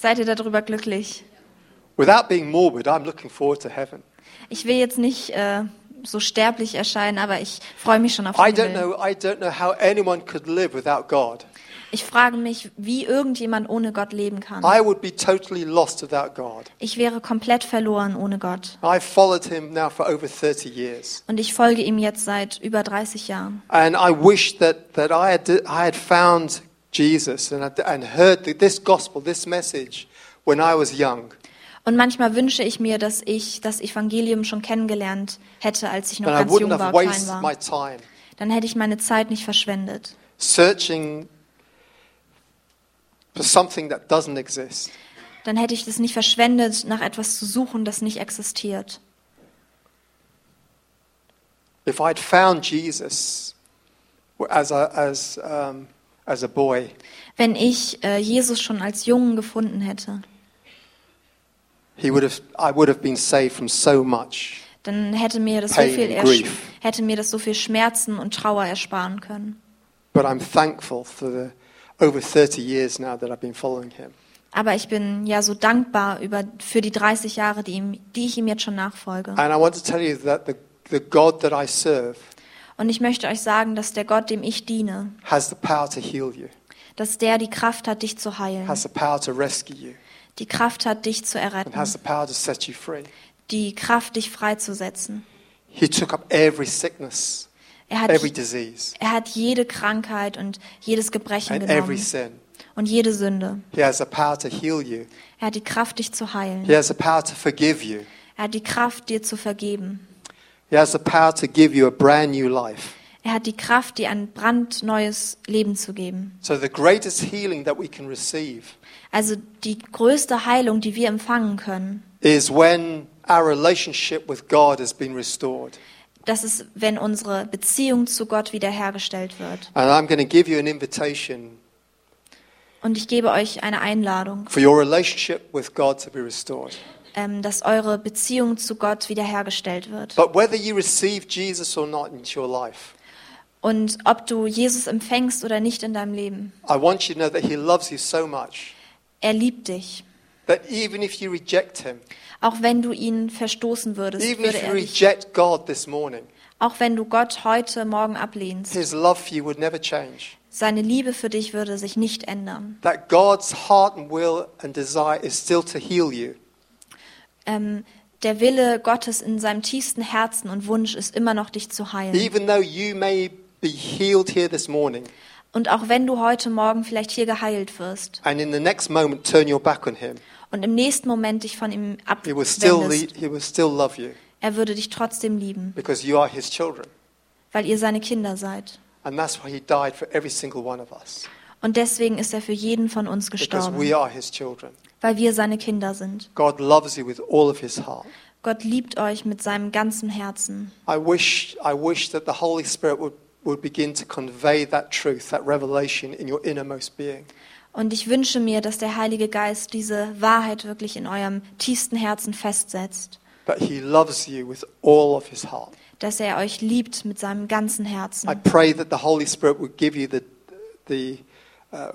Seid ihr darüber glücklich? Without being morbid, I'm looking forward to heaven. Ich will jetzt nicht äh, so sterblich erscheinen, aber ich freue mich schon auf I den don't Himmel. know, I don't know how anyone could live without God. Ich frage mich, wie irgendjemand ohne Gott leben kann. I would be totally lost without God. Ich wäre komplett verloren ohne Gott. I've followed him now for over 30 years. Und ich folge ihm jetzt seit über 30 Jahren. And I wish that, that I, had, I had found Jesus and, and heard this gospel, this message, when I was young. Und manchmal wünsche ich mir, dass ich das Evangelium schon kennengelernt hätte, als ich noch Then I ganz jung wouldn't war, have klein wasted war. my time Dann hätte ich meine Zeit nicht verschwendet. searching for something that doesn't exist. Dann hätte ich das nicht verschwendet, nach etwas zu suchen, das nicht existiert. If I'd found Jesus as a, as, um, as a boy, Wenn ich äh, Jesus schon als Jungen gefunden hätte, he would have, I would have been saved from so much. dann hätte mir das so Pain viel and ersch- grief. hätte mir das so viel Schmerzen und Trauer ersparen können. But I'm thankful for the over 30 years now that I've been following him. Aber ich bin ja so dankbar über, für die 30 Jahre, die, ihm, die ich ihm jetzt schon nachfolge. And I want to tell you that the, the God that I serve Und ich möchte euch sagen, dass der Gott, dem ich diene, has the power to heal you, dass der die Kraft hat, dich zu heilen, has the power to rescue you, die Kraft hat, dich zu and erretten, has the power to set you free. die Kraft, dich freizusetzen. He took up every sickness, Er hat, every disease, er hat jede Krankheit und jedes Gebrechen and every genommen sin. und jede Sünde. He has the power to heal you. Er hat die Kraft, dich zu heilen. He has the power to forgive you. Er hat die Kraft, dir zu vergeben. He has the power to give you a brand new life. Er hat die Kraft, dir ein brandneues Leben zu geben. So the greatest healing that we can receive Also die größte Heilung, die wir empfangen können, is when our relationship with God has been restored. Das ist, wenn unsere Beziehung zu Gott wiederhergestellt wird. And I'm going to give you an invitation Und ich gebe euch eine Einladung, for your relationship with God to be restored. Ähm, dass eure Beziehung zu Gott wiederhergestellt wird. But whether you receive Jesus or not into your life, Und ob du Jesus empfängst oder nicht in deinem Leben, I want you to know that He loves you so much er liebt dich. that even if you reject Him, Auch wenn du ihn verstoßen würdest, even würde if you er dich, reject God this morning, auch wenn du Gott heute Morgen ablehnst, His love for you would never change. seine Liebe für dich würde sich nicht ändern. That God's heart and will and desire is still to heal you. Ähm, der Wille Gottes in seinem tiefsten Herzen und Wunsch ist immer noch, dich zu heilen. Even though you may be healed here this morning, Und auch wenn du heute Morgen vielleicht hier geheilt wirst and in the next moment turn your back on Him, und im nächsten Moment dich von ihm abwendest, he will still love you er würde dich trotzdem lieben, because you are His children. weil ihr seine Kinder seid. And that's why He died for every single one of us Und deswegen ist er für jeden von uns because gestorben, we are His children. Weil wir seine Kinder sind. God loves you with all of His heart. Gott liebt euch mit seinem ganzen Herzen. I wish, I wish that the Holy Spirit would, would begin to convey that truth, that revelation in your innermost being. Und ich wünsche mir, dass der Heilige Geist diese Wahrheit wirklich in eurem tiefsten Herzen festsetzt, That He loves you with all of His heart. dass er euch liebt mit seinem ganzen I Herzen. pray that the Holy Spirit would give you the, the uh.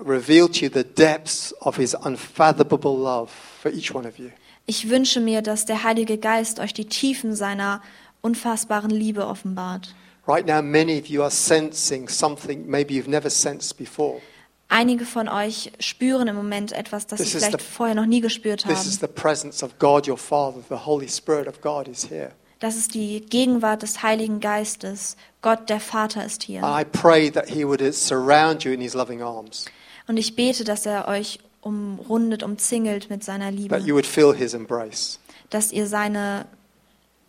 Ich wünsche mir, dass der Heilige Geist euch die Tiefen seiner unfassbaren Liebe offenbart. Right now, many of you are sensing something maybe you've never sensed before. Einige von euch spüren im Moment etwas, das This sie vielleicht the- vorher noch nie gespürt This is haben. the presence of God your Father. The Holy Spirit of God is here. Das ist die Gegenwart des Heiligen Geistes. Gott, der Vater, ist hier. I pray that He would surround you in His loving arms, Und ich bete, dass er euch umrundet, umzingelt mit seiner that you Liebe. would feel His embrace. Dass ihr seine,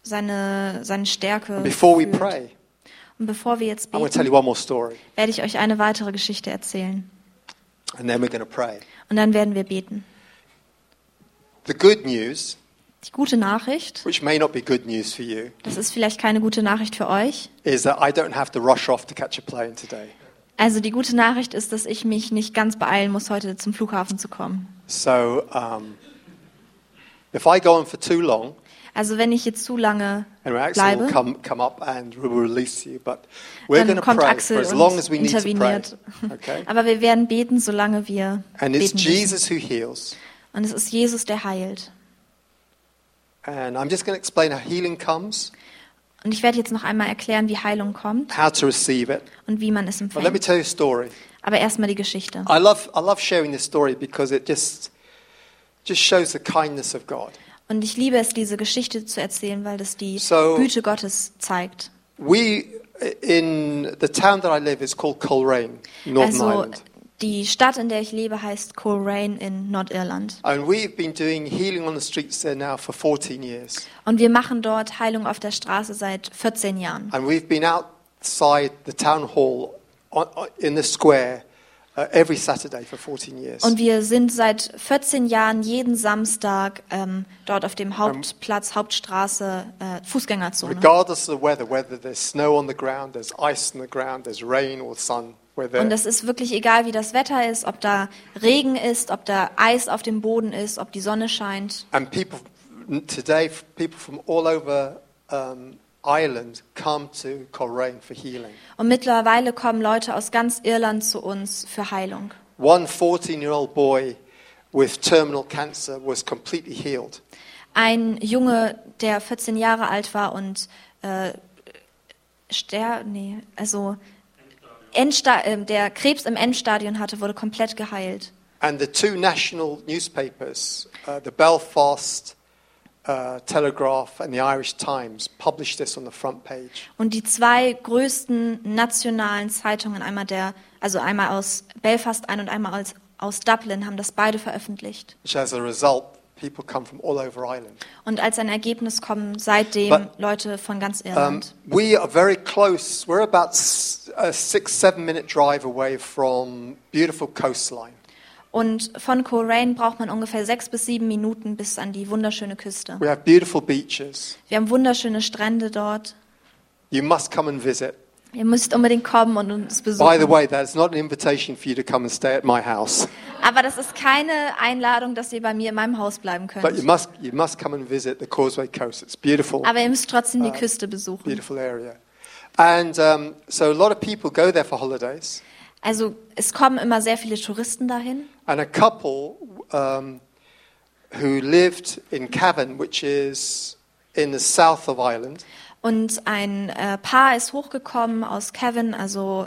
seine, seine Stärke And before we fühlt. pray, Und bevor wir jetzt beten, you one more story, werde ich euch eine weitere Geschichte erzählen. and then we're going to pray. Und dann werden wir beten. The good news, Die gute Nachricht, which may not be good news for you, das ist vielleicht keine gute Nachricht für euch. is that I don't have to rush off to catch a plane today. Also die gute Nachricht ist, dass ich mich nicht ganz beeilen muss, heute zum Flughafen zu kommen. So um, if I go on for too long, Also wenn ich jetzt zu lange and Axel will bleibe, come, come up and we will release you, but we're dann going to kommt pray for Axel as long und as we need to pray. interveniert. Okay? Aber wir werden beten, solange wir And it's beten müssen. Jesus who heals. Und es ist Jesus, der heilt. And I'm just going to explain how healing comes, Und ich werde jetzt noch einmal erklären, wie Heilung kommt how to receive it. und wie man es But let me empfängt. tell you a story. Aber erstmal die Geschichte. I love, I love sharing this story because it just, just shows the kindness of God. Und ich liebe es, diese Geschichte zu erzählen, weil das die So- Güte Gottes zeigt. We, in the town that I live, is called Coleraine, Northern Also Ireland. Die Stadt, in der ich lebe, heißt Coleraine in Nordirland. And we've been doing healing on the streets there now for 14 years. Und wir machen dort Heilung auf der Straße seit 14 Jahren. And we've been outside the town hall on, on- in the square uh, every Saturday for 14 years. Und wir sind seit 14 Jahren jeden Samstag ähm, dort auf dem Hauptplatz, Hauptstraße, äh, Fußgängerzone. Regardless of the weather, whether there's snow on the ground, there's ice on the ground, there's rain or sun. Und es ist wirklich egal, wie das Wetter ist, ob da Regen ist, ob da Eis auf dem Boden ist, ob die Sonne scheint. And people today, people from all over um, Ireland come to Coleraine for healing. Und mittlerweile kommen Leute aus ganz Irland zu uns für Heilung. One 14-year-old boy with terminal cancer was completely healed. Ein Junge, der 14 Jahre alt war und äh, ster nee, also Endsta äh, der Krebs im Endstadion hatte, wurde komplett geheilt. And the two national newspapers, uh, the Belfast uh, Telegraph and the Irish Times, published this on the front page. Und die zwei größten nationalen Zeitungen, einmal der, also einmal aus Belfast ein und einmal aus, aus Dublin, haben das beide veröffentlicht. which as a result, people come from all over Ireland. Und als ein Ergebnis kommen seitdem But, Leute von ganz Um, Irland. we are very close. We're about a six, seven minute drive away from beautiful coastline. Und von Coleraine braucht man ungefähr sechs bis sieben Minuten bis an die wunderschöne Küste. We have beautiful beaches. Wir haben wunderschöne Strände dort. You must come and visit. Ihr müsst unbedingt kommen und uns By the besuchen. way, that's not an invitation for you to come and stay at my house, Aber das ist keine Einladung, dass ihr bei mir in meinem Haus bleiben but you könnt. must you must come and visit the Causeway Coast. It's beautiful, Aber ihr müsst trotzdem die Küste besuchen. beautiful area. And um, so a lot of people go there for holidays. Also es kommen immer sehr viele Touristen dahin. And a couple um, who lived in Cavan, which is in the south of Ireland, Und ein äh, Paar ist hochgekommen aus Cavan, also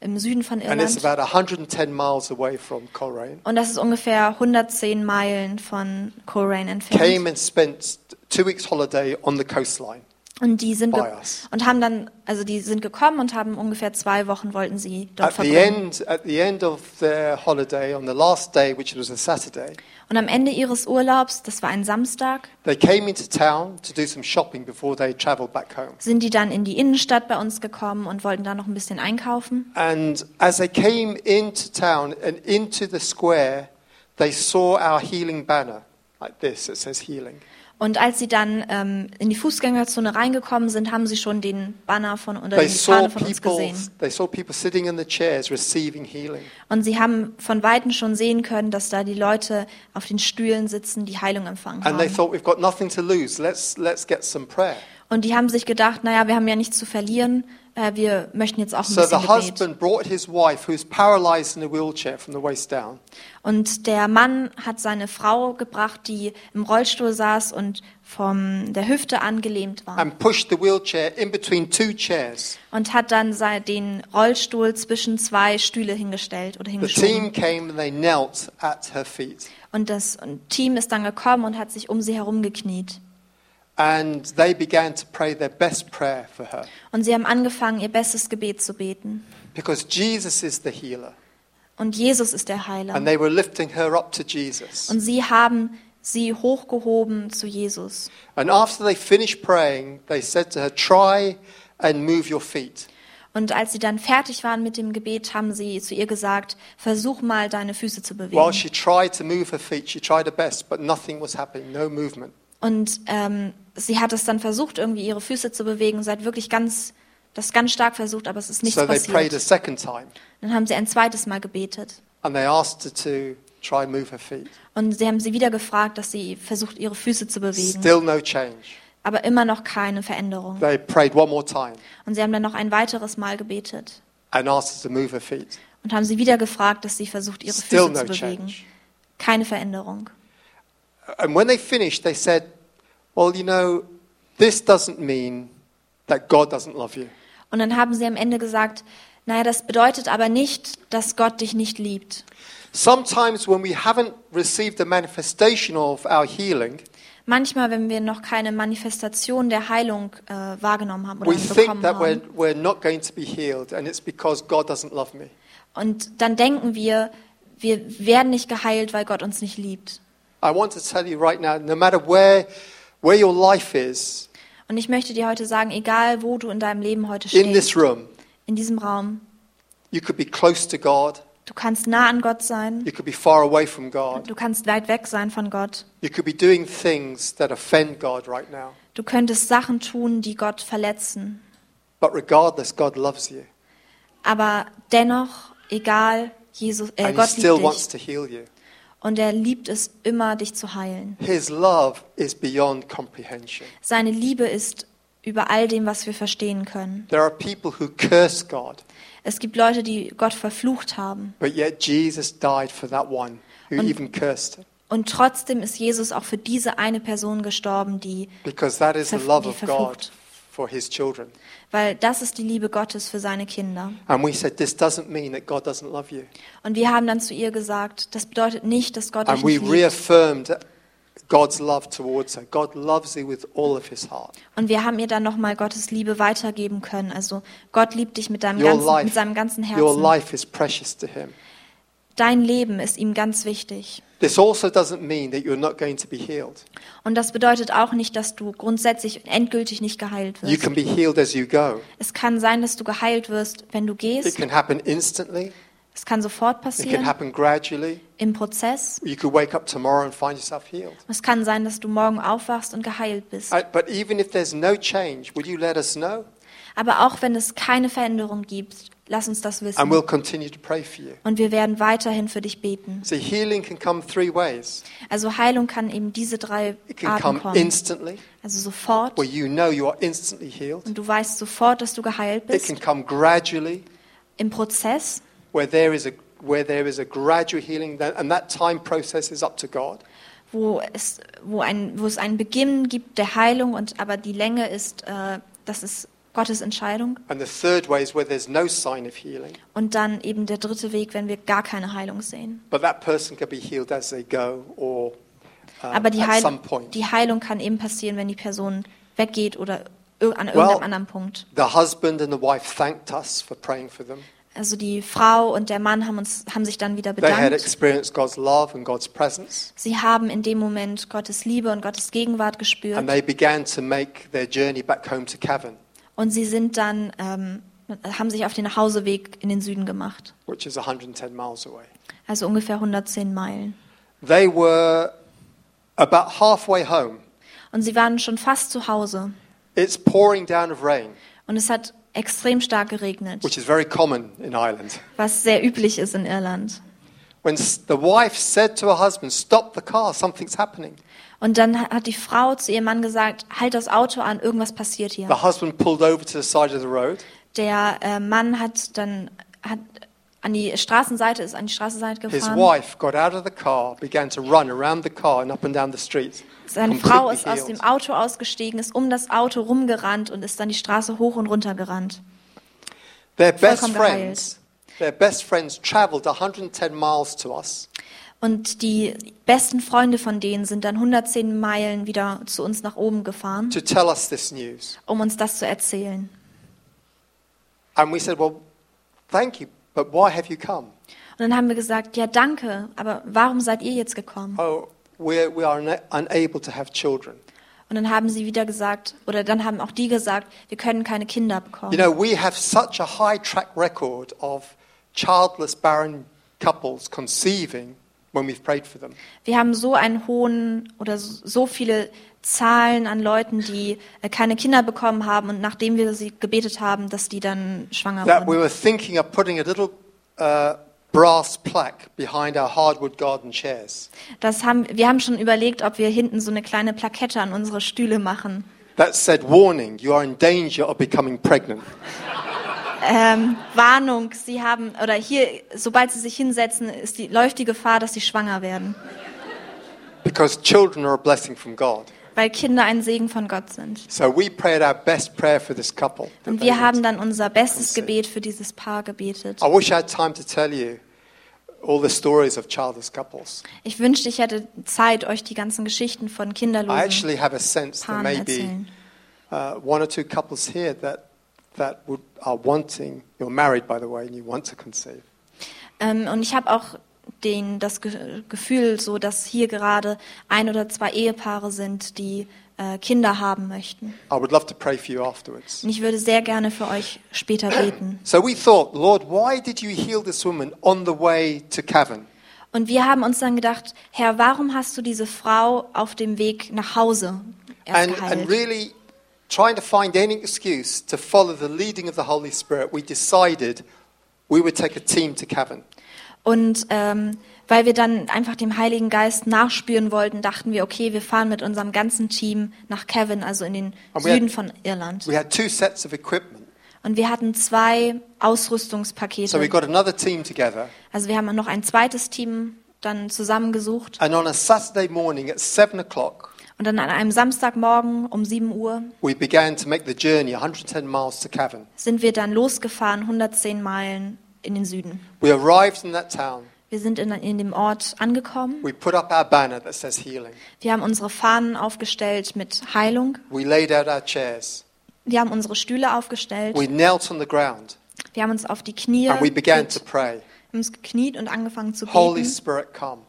im Süden von and it's Irland. about 110 miles away from Coleraine. Und das ist ungefähr 110 Meilen von Coleraine entfernt. Came and spent two weeks holiday on the coastline. Und die sind und haben dann, also die sind gekommen und haben ungefähr zwei Wochen wollten sie dort At the verbringen. end, at the end of their holiday, on the last day, which was a Saturday, Und am Ende ihres Urlaubs, das war ein Samstag, they came into town to do some shopping before they travelled back home. sind die dann in die Innenstadt bei uns gekommen und wollten da noch ein bisschen einkaufen. And as they came into town and into the square, they saw our healing banner, like this. It says healing. Und als sie dann ähm, in die Fußgängerzone reingekommen sind, haben sie schon den Banner von oder They die Fahne von uns people. gesehen. They saw people sitting in the chairs receiving healing. Und sie haben von weitem schon sehen können, dass da die Leute auf den Stühlen sitzen, die Heilung empfangen And they haben. thought, we've got nothing to lose. Let's let's get some prayer. Und die haben sich gedacht, naja, wir haben ja nichts zu verlieren, äh, wir möchten jetzt auch ein So bisschen the Gebet. husband brought his wife, who's paralyzed in a wheelchair from the waist down, Und der Mann hat seine Frau gebracht, die im Rollstuhl saß und von der Hüfte an gelähmt war. and pushed the wheelchair in between two chairs. Und hat dann den Rollstuhl zwischen zwei Stühle hingestellt oder The hingeschoben. team came and they knelt at her feet. Und das Team ist dann gekommen und hat sich um sie herum gekniet. And they began to pray their best prayer for her. Und sie haben angefangen, ihr bestes Gebet zu beten. Because Jesus is the healer. Und Jesus ist der Heiler. And they were lifting her up to Jesus. Und sie haben sie hochgehoben zu Jesus. And after they finished praying, they said to her, Try and move your feet. Und als sie dann fertig waren mit dem Gebet, haben sie zu ihr gesagt, versuch mal deine Füße zu While bewegen. she tried to move her feet, she tried her best, but nothing was happening, no movement. Und ähm, sie hat es dann versucht, irgendwie ihre Füße zu bewegen. Sie hat wirklich ganz, das ganz stark versucht, aber es ist nichts So they prayed a passiert. second time. Dann haben sie ein zweites Mal gebetet. And they asked her to try and move her feet. Und sie haben sie wieder gefragt, dass sie versucht, ihre Füße zu bewegen. Still no change. Aber immer noch keine Veränderung. They prayed one more time Und sie haben dann noch ein weiteres Mal gebetet. and asked her to move her feet. Und haben sie wieder gefragt, dass sie versucht, ihre Still Füße no zu bewegen. change. Keine Veränderung. And when they finished, they said, Well, you know, this doesn't mean that God doesn't love you. Und dann haben sie am Ende gesagt, naja, das bedeutet aber nicht, dass Gott dich nicht liebt. Sometimes when we haven't received a manifestation of our healing, Manchmal, wenn wir noch keine Manifestation der Heilung äh, wahrgenommen haben oder we think bekommen that we're, haben, we're not going to be healed, and it's because God doesn't love me. und dann denken wir, wir werden nicht geheilt, weil Gott uns nicht liebt. I want to tell you right now no matter where, where your life is, Und ich möchte dir heute sagen, egal wo du in deinem Leben heute in this stehst, room, in diesem Raum, you could be close to God, du kannst nah an Gott sein, you could be far away from God, du kannst weit weg sein von Gott, you could be doing things that offend God right now. du könntest Sachen tun, die Gott verletzen. But regardless, God loves you, Aber dennoch, egal, Jesus, äh, and He Gott still liebt wants dich to heal you. Und er liebt es immer, dich zu heilen. His love is beyond comprehension. Seine Liebe ist über all dem, was wir verstehen können. There are people who curse God, Es gibt Leute, die Gott verflucht haben. but yet Jesus died for that one who Und- even cursed him. Und trotzdem ist Jesus auch für diese eine Person gestorben, die, Because that is the love of God. For his children. weil das ist die Liebe Gottes für seine Kinder. And we said, this doesn't mean that God doesn't love you. Und wir haben dann zu ihr gesagt, das bedeutet nicht, dass Gott we nicht liebt. reaffirmed God's love towards her. God loves you with all of his heart. Und wir haben ihr dann nochmal Gottes Liebe weitergeben können. Also Gott liebt dich mit, deinem Your ganzen, mit life, seinem ganzen your Herzen. life is precious to him. Dein Leben ist ihm ganz wichtig. This also doesn't mean that you're not going to be healed. Und das bedeutet auch nicht, dass du grundsätzlich endgültig nicht geheilt You wirst. can be healed as you go. Es kann sein, dass du geheilt wirst, wenn du It gehst. can happen instantly, Es kann sofort It can passieren, happen gradually. im Prozess. You could wake up tomorrow and find yourself healed. Es kann sein, dass du morgen aufwachst und geheilt bist. But even if there's no change, will you let us know? Aber auch wenn es keine Veränderung gibt, lass uns das And wissen. we'll continue to pray for you. Und wir werden weiterhin für dich beten. See, healing can come three ways. Also Heilung kann eben diese drei It can Arten come kommen. instantly, Also sofort. where you know you are instantly healed. Und du weißt sofort, dass du geheilt It bist. can come gradually, Im Prozess, where there is a where there is a gradual healing, and that time process is up to God. wo es, wo ein, wo es einen Beginn gibt der Heilung, und aber die Länge ist, äh, das ist Gottes Entscheidung. And the third way is where there's no sign of healing, Und dann eben der dritte Weg, wenn wir gar keine Heilung sehen. but that person can be healed as they go or uh, Aber die, at Heil some point. die Heilung kann eben passieren, wenn die Person weggeht oder an irgendeinem anderen Punkt. The husband and the wife thanked us for praying for them. Also die Frau und der Mann haben, uns, haben sich dann wieder bedankt. experienced God's love and God's presence, Sie haben in dem Moment Gottes Liebe und Gottes Gegenwart and gespürt. they began to make their journey back home to Cavan, Und sie sind dann, ähm, haben sich auf den Nachhauseweg in den Süden gemacht. which is 110 miles away. Also ungefähr 110 Meilen. They were about halfway home. Und sie waren schon fast zu Hause. It's pouring down of rain, Und es hat extrem stark geregnet, which is very common in Ireland. was sehr üblich ist in Irland. When the wife said to her husband, Stop the car, something's happening. Und dann hat- die Frau zu ihrem Mann gesagt, halt das Auto an, irgendwas passiert hier. The husband pulled over to the side of the road. Der äh, Mann hat dann hat an die Straßenseite, ist an die Straßenseite His gefahren. wife got out of the car, began to run around the car and up and down the street. Seine Frau ist aus dem. Auto ausgestiegen, ist um das Auto rumgerannt und ist dann die Straße hoch und runter gerannt. Their best vollkommen friends, their best friends traveled 110 miles to us Und die besten Freunde von denen sind dann 110 Meilen wieder zu uns nach oben gefahren, to tell us this news. um uns das zu erzählen. And we said, Well, thank you, but why have you come? Und dann haben wir gesagt, ja danke, aber warum seid ihr jetzt gekommen? Oh, we're, we are una- unable to have children. Und dann haben sie wieder gesagt, oder dann haben auch die gesagt, wir können keine Kinder bekommen. You know, we have such a high track record of childless, barren couples conceiving when we've prayed for them. Wir haben so einen hohen oder so viele Zahlen an Leuten, die äh, keine Kinder bekommen haben und nachdem wir sie gebetet haben, dass die dann schwanger That we wurden. were thinking of putting a little uh, brass plaque behind our hardwood garden chairs Das haben, wir haben schon überlegt, ob wir hinten so eine kleine Plakette an unsere Stühle machen. that said, Warning, you are in danger of becoming pregnant. Ähm, Warnung, sie haben, oder hier, sobald sie sich hinsetzen, die, läuft die Gefahr, dass sie schwanger werden. Because children are a blessing from God. Weil Kinder ein Segen von Gott sind. So we prayed our best prayer for this couple. Und wir haben dann unser bestes. Gebet für dieses Paar gebetet. I wish I had time to tell you all the stories of childless couples. Ich wünschte, ich hätte Zeit, euch die ganzen Geschichten von I kinderlosen actually have a sense there Paaren may be erzählen. uh, one or two couples here that that would, are wanting. You're married, by the way, and you want to conceive. Ähm, und ich habe auch den, das Ge Gefühl, so dass hier gerade ein oder zwei Ehepaare sind, die äh, Kinder haben möchten. I would love to pray for you afterwards. Und ich würde sehr gerne für euch später beten. So we thought, Lord, why did you heal this woman on the way to Cavan? Und wir haben uns dann gedacht, Herr, warum hast du diese Frau auf dem Weg nach Hause erst And, and geheilt? really trying to find any excuse to follow the leading of the Holy Spirit, we decided we would take a team to Cavan. Und ähm, weil wir dann einfach dem Heiligen Geist nachspüren wollten, dachten wir, okay, wir fahren mit unserem ganzen Team nach Kevin, also in den wir- Süden von Irland. We had two sets of equipment. Und wir hatten zwei Ausrüstungspakete. So we got another team together. Also wir haben noch ein zweites Team dann zusammengesucht. And on a Saturday morning at 7 o'clock, Und dann an einem Samstagmorgen um 7 Uhr we began to make the journey 110 miles to Cavan. sind wir dann losgefahren, 110 Meilen in den Süden. We arrived in that town. Wir sind in, in dem Ort angekommen. We put up our banner that says healing. Wir haben unsere Fahnen aufgestellt mit Heilung. We laid out our chairs. Wir haben unsere Stühle aufgestellt. We knelt on the ground Wir haben uns auf die Knie and we began gekniet, und angefangen zu Holy beten. Spirit, come.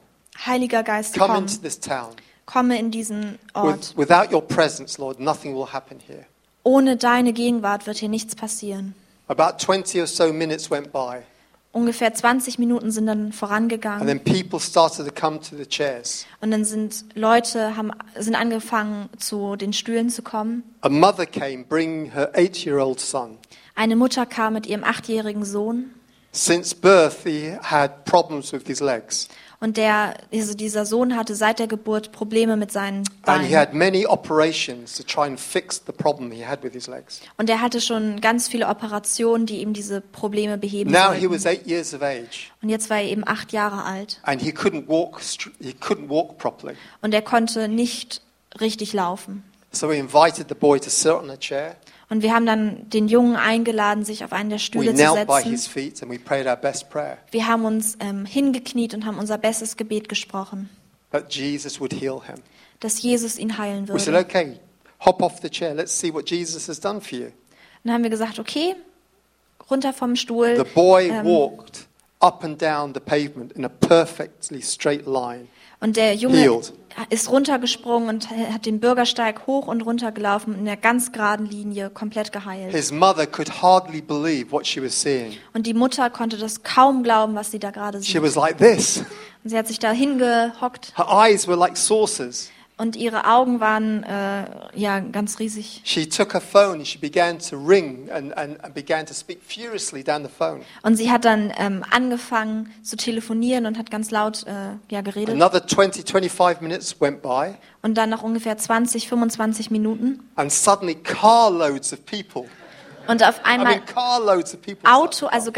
Heiliger Geist, Come komm, into this town. Komme in diesen Ort. With, without your presence, Lord, nothing will happen here. Ohne deine Gegenwart wird hier nichts passieren. About 20 or so minutes went by. ungefähr 20 Minuten sind dann And vorangegangen then people started to come to the chairs. und dann sind Leute haben sind angefangen zu den Stühlen zu kommen. A mother came bringing her eight year old son. Eine Mutter kam mit ihrem achtjährigen Sohn Since birth, he had problems with his legs. und der also dieser Sohn hatte seit der Geburt Probleme mit seinen And he Beinen had many operations to try and fix the problem he had with his legs. und er hatte schon ganz viele Operationen, die ihm diese Probleme beheben Now he sollten. was eight years of age, Und jetzt war er eben acht Jahre alt and he couldn't walk. str- He couldn't walk properly. und er konnte nicht richtig laufen. So we invited the boy to sit on a chair. Und wir haben dann den Jungen eingeladen, sich auf einen der We Stühle zu setzen. Wir haben uns ähm, hingekniet und haben unser bestes Gebet gesprochen, that Jesus would heal him. dass Jesus ihn heilen We said, würde. okay, hop off the chair. Let's see what Jesus has done for you. Dann haben wir gesagt, okay, runter vom Stuhl. The boy ähm, walked up and down the pavement in a perfectly straight line. Und der Junge Healed. Ist runtergesprungen und hat den Bürgersteig hoch und runter gelaufen in der ganz geraden Linie, komplett geheilt. His mother could hardly believe what she was seeing. Und die Mutter konnte das kaum glauben, was sie da gerade She sieht. was like this. Und sie hat sich da hingehockt Her eyes were like saucers. Und ihre Augen waren äh, ja ganz riesig. She took her phone and she began to ring and, and, and began to speak furiously down the phone. Und sie hat dann ähm, angefangen zu telefonieren und hat ganz laut äh, ja, geredet. Another 20, 25 minutes went by, Und dann nach ungefähr 20, 25 Minuten. and suddenly carloads of people. Und auf einmal. Auto, also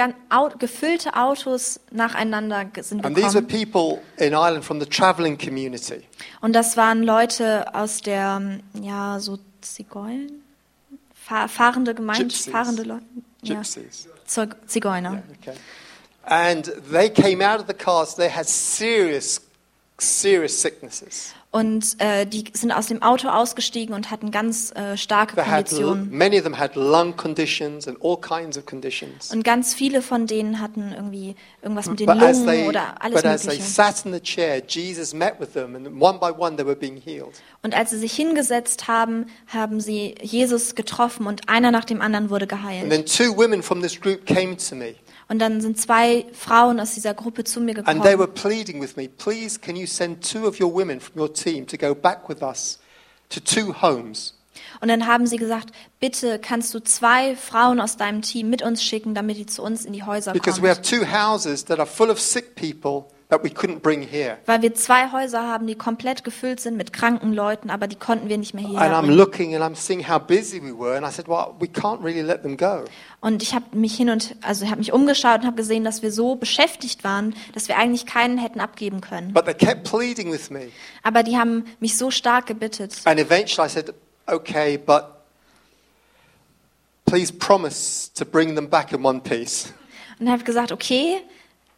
gefüllte Autos nacheinander sind gekommen. Und das waren Leute aus der, ja, so Zigeunen? Fahr, fahrende Gemeinde, fahrende Leute. Ja, Zigeuner. Okay. And they came out of the cars. They had serious, serious sicknesses. Und äh, die sind aus dem Auto ausgestiegen und hatten ganz äh, starke They had, Konditionen. many of them had lung conditions and all kinds of conditions. Und ganz viele von denen hatten irgendwie irgendwas mit den But as Lungen they, oder alles but as they Mögliche. sat in the chair, Jesus met with them, and one by one they were being healed. Und als sie sich hingesetzt haben, haben sie Jesus getroffen und einer nach dem anderen wurde And geheilt. then two women from this group came to me, Und dann sind zwei Frauen aus dieser Gruppe zu mir and they were gekommen. pleading with me, please, can you send two of your women from your team to go back with us to two homes? Und dann haben sie gesagt, bitte kannst du zwei Frauen aus deinem Team mit uns schicken, damit die zu uns in die Häuser Because we have kommen. two houses that are full of sick people that we couldn't bring here. Weil wir zwei Häuser haben, die komplett gefüllt sind mit kranken Leuten, aber die konnten wir nicht mehr And I'm hierher bringen. looking and I'm seeing how busy we were, and I said, well, we can't really let them go. Und ich habe mich hin und also habe mich umgeschaut und habe gesehen, dass wir so beschäftigt waren, dass wir eigentlich keinen hätten abgeben können. But they kept pleading with me. Aber die haben mich so stark gebittet. And eventually I said, okay, but please promise to bring them back in one piece. Und habe gesagt, okay,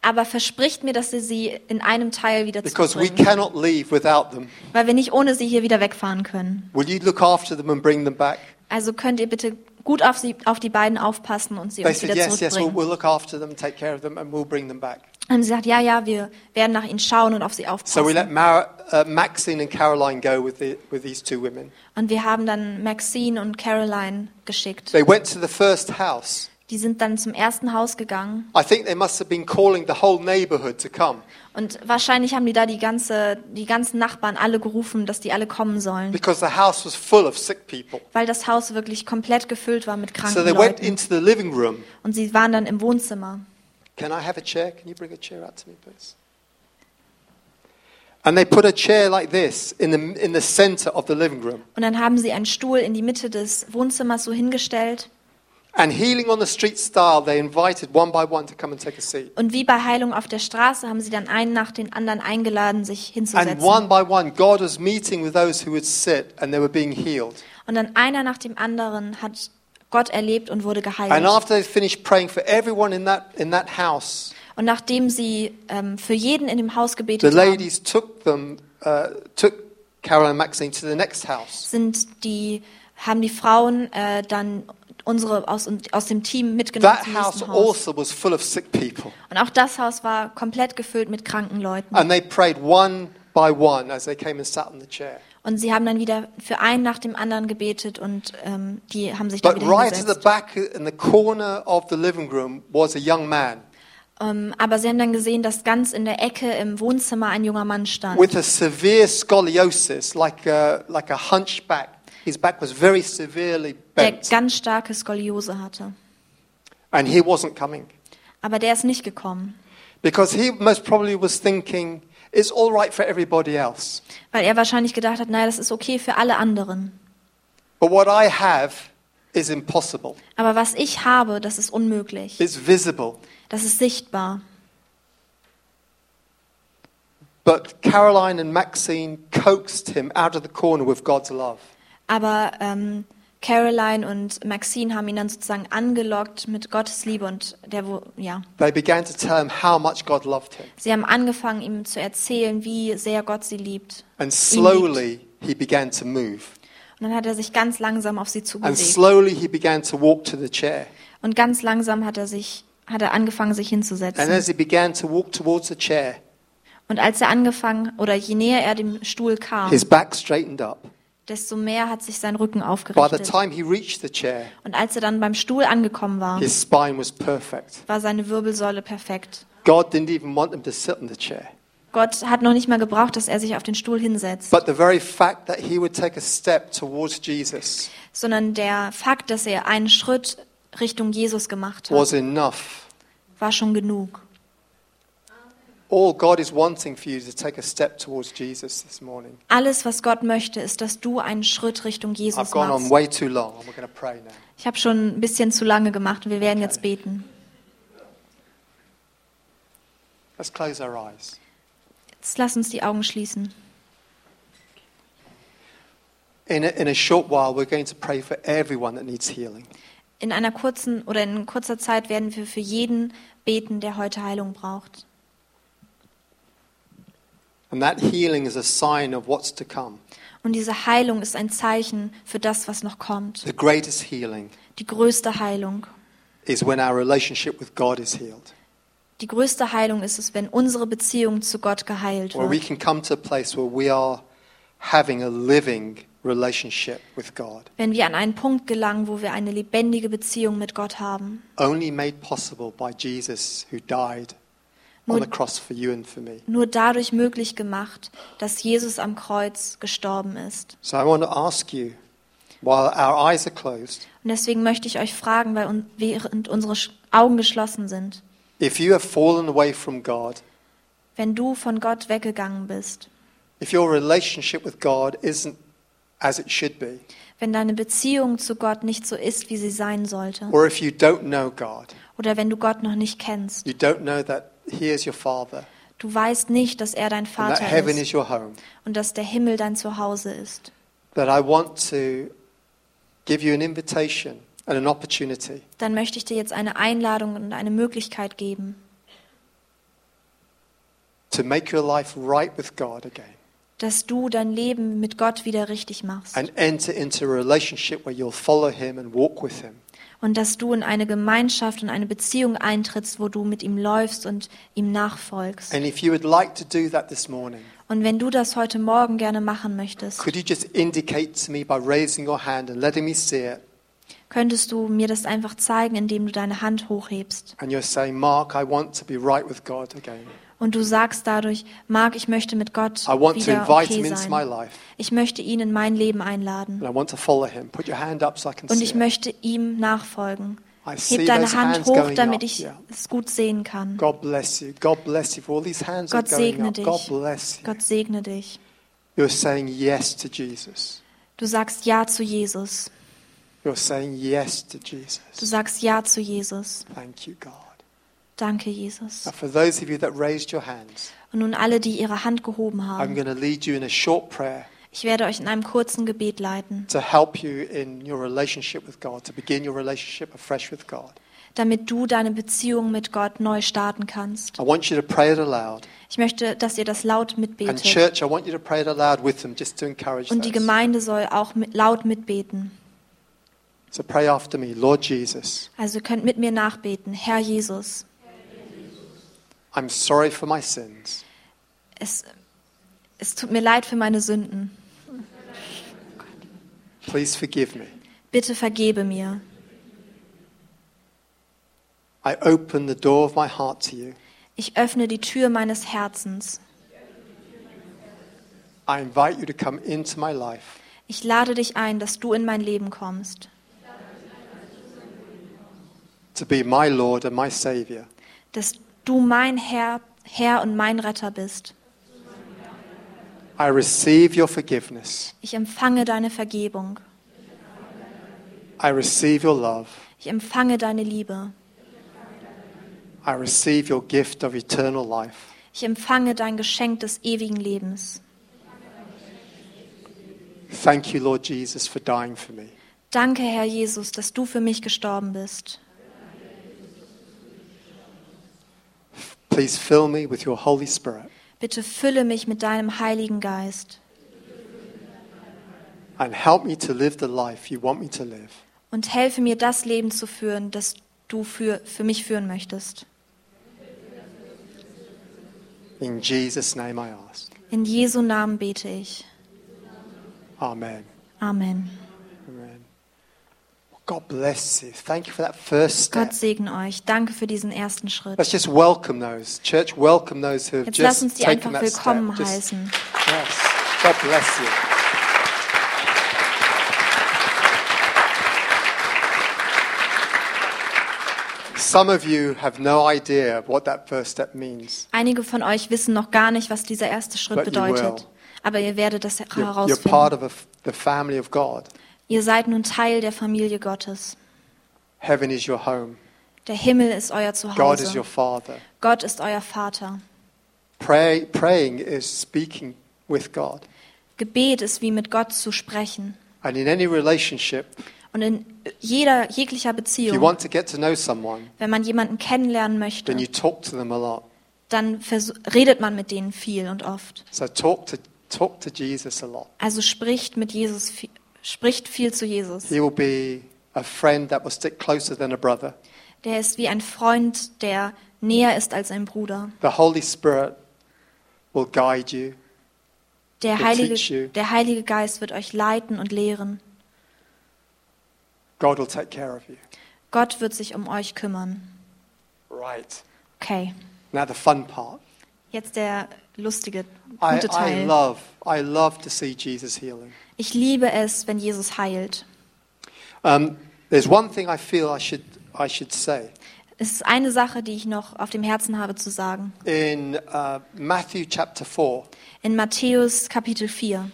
aber verspricht mir, dass ihr sie in einem Teil wieder Because we zurückbringen, cannot leave without them. weil wir nicht ohne sie hier wieder wegfahren können. Will you look after them and bring them back? Also könnt ihr bitte gut auf, sie, auf die beiden aufpassen und sie They uns said, wieder yes, yes, we'll, zurückbringen. we'll look after them, take care of them, and we'll bring them back. Haben sie gesagt, ja, ja, wir werden nach ihnen schauen und auf sie So we aufpassen. let Mar- uh, Maxine and Caroline go with, the, with these two women. Und wir haben dann Maxine und Caroline geschickt. They went to the first house. Die sind dann zum ersten Haus gegangen. I think they must have been calling the whole neighborhood to come Und wahrscheinlich haben die da die, ganze, die ganzen Nachbarn alle gerufen, dass die alle kommen sollen. because the house was full of sick people. Weil das Haus wirklich komplett gefüllt war mit So kranken they went Leuten. into the living room. Und sie waren dann im Wohnzimmer. Can I have a chair? Can you bring a chair out to me, please? And they put a chair like this in the, in the center of the living room. Und dann haben sie einen Stuhl in die Mitte des Wohnzimmers so hingestellt. Und wie bei Heilung auf der Straße haben sie dann einen nach den anderen eingeladen, sich And hinzusetzen. one by one, God was meeting with those who would sit and they were being healed. Und dann einer nach dem anderen hat Gott erlebt und wurde And geheilt. after they finished praying for everyone in that, in that house, Und nachdem sie ähm, für jeden in dem Haus the gebetet haben, ladies took them, uh, took Carol and Maxine to the next house. sind die, haben die Frauen äh, dann unsere aus, aus dem Team mitgenommen That zum house nächsten Haus. also was full of sick people. Und auch das Haus war komplett gefüllt mit kranken Leuten. And they prayed one by one as they came and sat in the chair. Und sie haben dann wieder für einen nach dem anderen gebetet und ähm, die haben sich dann But wieder right at the hingesetzt. back in the corner of the living room was a young man. Ähm, aber sie haben dann gesehen, dass ganz in der Ecke im Wohnzimmer ein junger Mann stand. with a severe scoliosis, like a, like a hunchback. His back was very severely der bent, ganz starke Skoliose hatte. and he wasn't coming Aber der ist nicht gekommen, because he most probably was thinking it's all right for everybody else, weil er wahrscheinlich gedacht hat, naja, das ist okay für alle anderen. but what I have is impossible. Aber was ich habe, das ist unmöglich. It's visible. Das ist sichtbar. But Caroline and Maxine coaxed him out of the corner with God's love. Aber ähm, Caroline und Maxine haben ihn dann sozusagen angelockt mit Gottes Liebe und der, wo, ja, They began to tell him how much God loved him. sie haben angefangen, ihm zu erzählen, wie sehr Gott sie liebt. And slowly he began to move. Und dann hat er sich ganz langsam auf sie And zubewegt. slowly he began to walk to the chair. Und ganz langsam hat er sich, hat er angefangen, sich And hinzusetzen. as he began to walk towards the chair, Und als er angefangen, oder je näher er dem Stuhl kam, his back straightened up. Desto mehr hat sich sein Rücken By the aufgerichtet. time he reached the chair, Und als er dann beim Stuhl angekommen war, his spine was perfect. war seine Wirbelsäule perfekt. Gott hat noch nicht mal gebraucht, dass er sich auf den Stuhl hinsetzt, But the very fact that he would take a step towards Jesus sondern der Fakt, dass er einen Schritt Richtung Jesus gemacht was hat, enough. war schon genug. Alles, was Gott möchte, ist, dass du einen Schritt Richtung I've Jesus machst. way too long, and we're going to pray now. Ich habe schon ein bisschen zu lange gemacht und wir werden jetzt beten. Let's close our eyes. Jetzt lass uns die Augen schließen. In a, in a short while, we're going to pray for everyone that needs healing. In einer kurzen oder in kurzer Zeit werden wir für jeden beten, der heute Heilung braucht. And that healing is a sign of what's to come. Und diese Heilung ist ein Zeichen für das, was noch kommt. The greatest healing Die größte Heilung. is when our relationship with God is healed. Die größte Heilung ist es, wenn unsere Beziehung zu Gott geheilt Where we wird. can come to a place where we are having a living relationship with God. Wenn wir an einen Punkt gelangen, wo wir eine lebendige Beziehung mit Gott haben. Only made possible by Jesus who died Nur, nur dadurch möglich gemacht, dass Jesus am Kreuz gestorben ist. So I want to ask you, while our eyes are closed, Und deswegen möchte ich euch fragen, weil während unsere Augen geschlossen sind, if you have fallen away from God, wenn du von Gott weggegangen bist, if your relationship with God isn't as it should be, wenn deine Beziehung zu Gott nicht so ist, wie sie sein sollte, or if you don't know God, oder wenn du Gott noch nicht kennst, you don't know that He is your Father, du weißt nicht, dass er dein and that Vater heaven ist is your home, und dass der Himmel dein Zuhause ist, that I want to give you an invitation and an opportunity. Dann möchte ich dir jetzt eine Einladung und eine Möglichkeit geben, to make your life right with God again. dass du dein Leben mit Gott wieder richtig machst and enter into a relationship where you'll follow Him and walk with Him. Und dass du in eine Gemeinschaft und eine Beziehung eintrittst, wo du mit ihm läufst und ihm nachfolgst. And if you would like to do that this morning, Und wenn du das heute Morgen gerne machen möchtest, could you just indicate to me by raising your hand and letting me see it? könntest du mir das einfach zeigen, indem du deine Hand hochhebst. And you're saying, Mark, I want to be right with God again. Und du sagst dadurch, Marc, ich möchte mit Gott wieder okay sein. Ich möchte ihn in mein Leben einladen. Und ich möchte ihm nachfolgen. Heb deine Hand hoch, damit ich es gut sehen kann. Gott segne dich. Gott segne dich. Du sagst Ja zu Jesus. Du sagst Ja zu Jesus. Thank you, God. Danke, Jesus. Now, for those of you that raised your hands, Und nun alle, die ihre Hand gehoben I'm haben. going to lead you in a short prayer Ich werde euch in einem kurzen Gebet leiten, to help you in your relationship with God, to begin your relationship afresh with God. damit du deine Beziehung mit Gott neu starten kannst. I want you to pray it aloud. Ich möchte, dass ihr das laut And mitbetet. church, I want you to pray it aloud with them just to encourage Und die. Gemeinde soll auch mit, laut mitbeten. So pray after me. Lord Jesus, Also ihr könnt mit mir nachbeten. Herr Jesus, I'm sorry for my sins. es, es tut mir leid für meine Sünden. Please forgive me. Bitte vergebe mir. I open the door of my heart to you. Ich öffne die Tür meines Herzens. I invite you to come into my life. Ich lade dich ein, dass du in mein Leben kommst, to be my Lord and my Savior. dass du mein Herr, Herr und mein Retter bist. I receive your forgiveness. Ich empfange deine Vergebung. I receive your love. Ich empfange deine Liebe. I receive your gift of eternal life. Ich empfange dein Geschenk des ewigen Lebens. Thank you, Lord Jesus, for dying for me. Danke, Herr Jesus, dass du für mich gestorben bist. Please fill me with your Holy Spirit Bitte fülle mich mit deinem Heiligen Geist and help me to live the life you want me to live. und helfe mir, das Leben zu führen, das du für, für mich führen möchtest. In Jesus' name I ask. In Jesu Namen bete ich. Amen. Amen. Amen. God bless you. Thank you for that first step. Gott segne euch. Danke für diesen ersten Schritt. Let's just welcome those. Church, welcome those who have Jetzt lass just uns die taken einfach willkommen step. Just- heißen. yes. God bless you. Some of you have no idea what that first step means. Einige von euch wissen noch gar nicht, was dieser erste Schritt But bedeutet. Aber ihr werdet das You're, you're part herausfinden. of the family of God. Ihr seid nun Teil der Familie Gottes. Heaven is your home. Der Himmel ist euer God is your Zuhause. father. Gott ist euer Vater. Pray, praying is speaking with God. Gebet ist wie mit Gott zu sprechen. And in any relationship, Und in jeder, jeglicher if you Beziehung, want to get to know someone, wenn man jemanden kennenlernen möchte, then you talk to them a lot. dann redet man mit denen viel und oft. So talk to talk to Jesus a lot. Also spricht mit Jesus, vi- spricht viel zu Jesus. He will be a friend that will stick closer than a brother. Der ist wie ein Freund, der näher ist als ein Bruder. The Holy Spirit will guide you. Der Will teach you. Heilige, der Heilige Geist wird euch leiten und lehren. God will take care of you. Gott wird sich um euch kümmern. Right. Okay, Now the fun part. jetzt der lustige, I, gute I Teil. love I love to see Jesus healing. Ich liebe es, wenn Jesus heilt. Um, there's one thing I feel I should I should say. Es ist eine Sache, die ich noch auf dem Herzen habe zu sagen. In uh, Matthew chapter 4, In Matthäus Kapitel 4.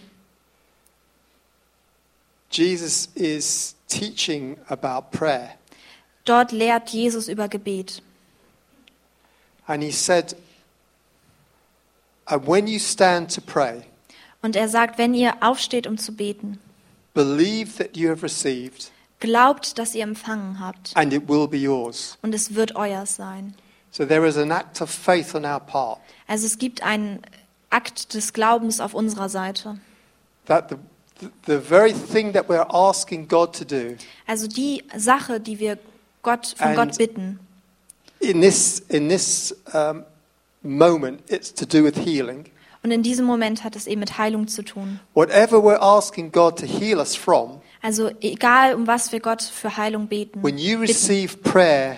Jesus is teaching about prayer. Dort lehrt Jesus über Gebet. And he said, and when you stand to pray, Und er sagt, wenn ihr aufsteht, um zu beten, believe that you have received, glaubt, dass ihr empfangen habt. and it will be yours. Und es wird euers sein. So there is an act of faith on our part Also es gibt einen Akt des Glaubens auf unserer Seite. that the, the, the very thing that we're asking God to do Also die Sache, die wir Gott, von And- Gott bitten, in this, in this um, moment, it's to do with healing. und in diesem Moment hat es eben mit Heilung zu tun. Whatever we're asking God to heal us from, Also egal, um was wir Gott für Heilung beten, when you receive prayer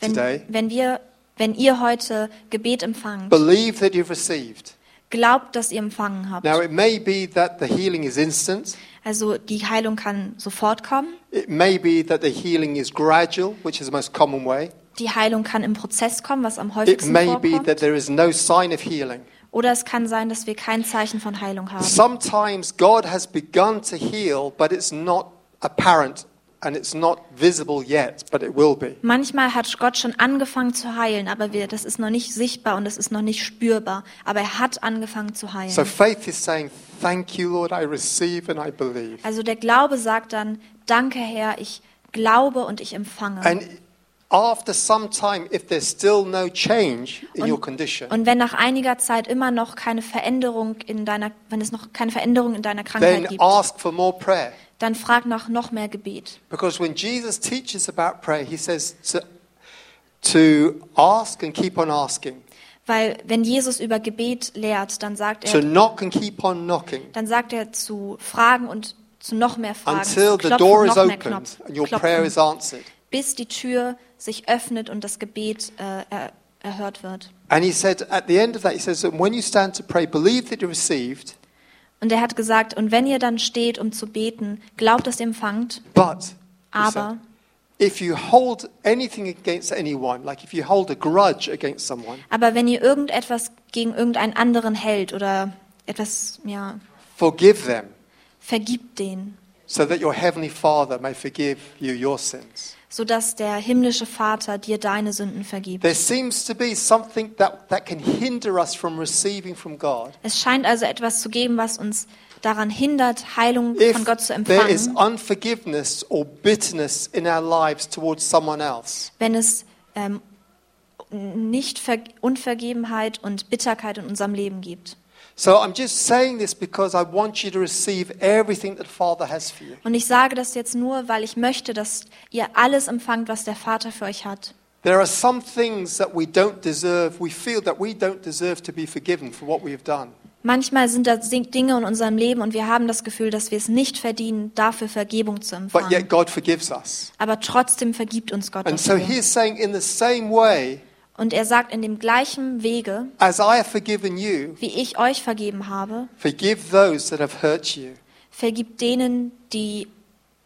wenn, today, wenn, wir, wenn ihr heute Gebet empfangt, believe that you've received. glaubt, dass ihr empfangen habt. Now, it may be that the healing is instant. Also die Heilung kann sofort kommen. It may be that the healing is gradual, which is the most common way. Die Heilung kann im Prozess kommen, was am It häufigsten vorkommt. that there is no sign of healing. Oder es kann sein, dass wir kein Zeichen von Heilung haben. Sometimes God has begun to heal, but it's not apparent and it's not visible yet, but it will be. Manchmal hat Gott schon angefangen zu heilen, aber wir, das ist noch nicht sichtbar und das ist noch nicht spürbar. Aber er hat angefangen zu heilen. So faith is saying, Thank you, Lord, I receive and I believe. Also der Glaube sagt dann, danke Herr, ich glaube und ich empfange. And after some time, if there's still no change in Und- your condition, Und wenn nach einiger Zeit immer noch keine Veränderung in deiner, wenn es noch keine Veränderung in deiner Krankheit then gibt, ask for more prayer. dann frag nach noch mehr Gebet. Because when Jesus teaches about prayer, he says to, to ask and keep on asking, Weil wenn Jesus über Gebet lehrt, dann sagt to er, knock and keep on knocking dann sagt er zu fragen und zu noch mehr Fragen, until zu the klopfen door und is opened and your prayer is answered. Bis die Tür sich öffnet und das Gebet äh, er, erhört wird. And he said at the end of that, he says that when you stand to pray, believe that you received, Und er hat gesagt, und wenn ihr dann steht, um zu beten, glaubt, dass ihr empfangt, but aber said, if you hold anything against anyone, like if you hold a grudge against someone, Aber wenn ihr irgendetwas gegen irgendeinen anderen hält oder etwas, ja, forgive them, vergibt den, so that your heavenly Father may forgive you your sins. Sodass der himmlische Vater dir deine Sünden vergibt. There seems to be something that, that can hinder us from receiving from God. Es scheint also etwas zu geben, was uns daran hindert, Heilung von Gott zu empfangen, unforgiveness or bitterness in our lives towards someone else, wenn es ähm, nicht Ver Unvergebenheit und Bitterkeit in unserem Leben gibt. So I'm just saying this because I want you to receive everything that Father has for you. Und ich sage das jetzt nur, weil ich möchte, dass ihr alles empfangt, was der Vater für euch hat. There are some things that we don't deserve. We feel that we don't deserve to be forgiven for what we have done. Manchmal sind da Dinge in unserem Leben und wir haben das Gefühl, dass wir es nicht verdienen, dafür Vergebung zu But yet empfangen. God forgives us. Aber trotzdem vergibt uns Gott And so he's saying, in the same way Und er sagt in dem gleichen Wege, as I have forgiven you, wie ich euch vergeben habe, forgive those that have hurt you. vergib denen, die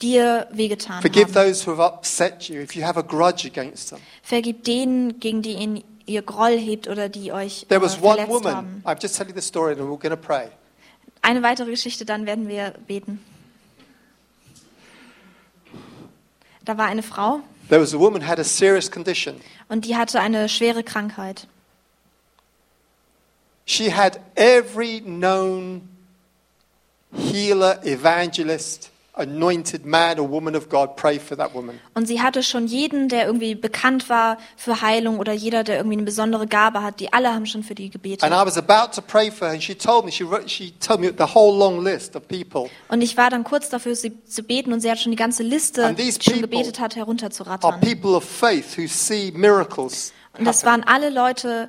dir wehgetan Forgive haben. those who have upset you. If you have a grudge against them. Vergib denen, gegen die ihn, ihr Groll hebt oder die euch äh, There was one verletzt woman. haben. I've just you the story, and we're going to pray. Eine weitere Geschichte, dann werden wir beten. Da war eine Frau There was a woman had a serious condition. und die hatte eine schwere Krankheit. She had every known healer, evangelist, anointed man or woman of God pray for that woman. Und sie hatte schon jeden, der irgendwie bekannt war für Heilung oder jeder, der irgendwie eine besondere Gabe hat, die alle haben schon für die gebetet. And I was about to pray for her, and she told me, she, wrote, she told me the whole long list of people Und ich war dann kurz dafür, sie zu beten und sie hat schon die ganze Liste, And these die schon people gebetet hat, are herunterzurattern. people of faith who see miracles. Und das waren alle Leute,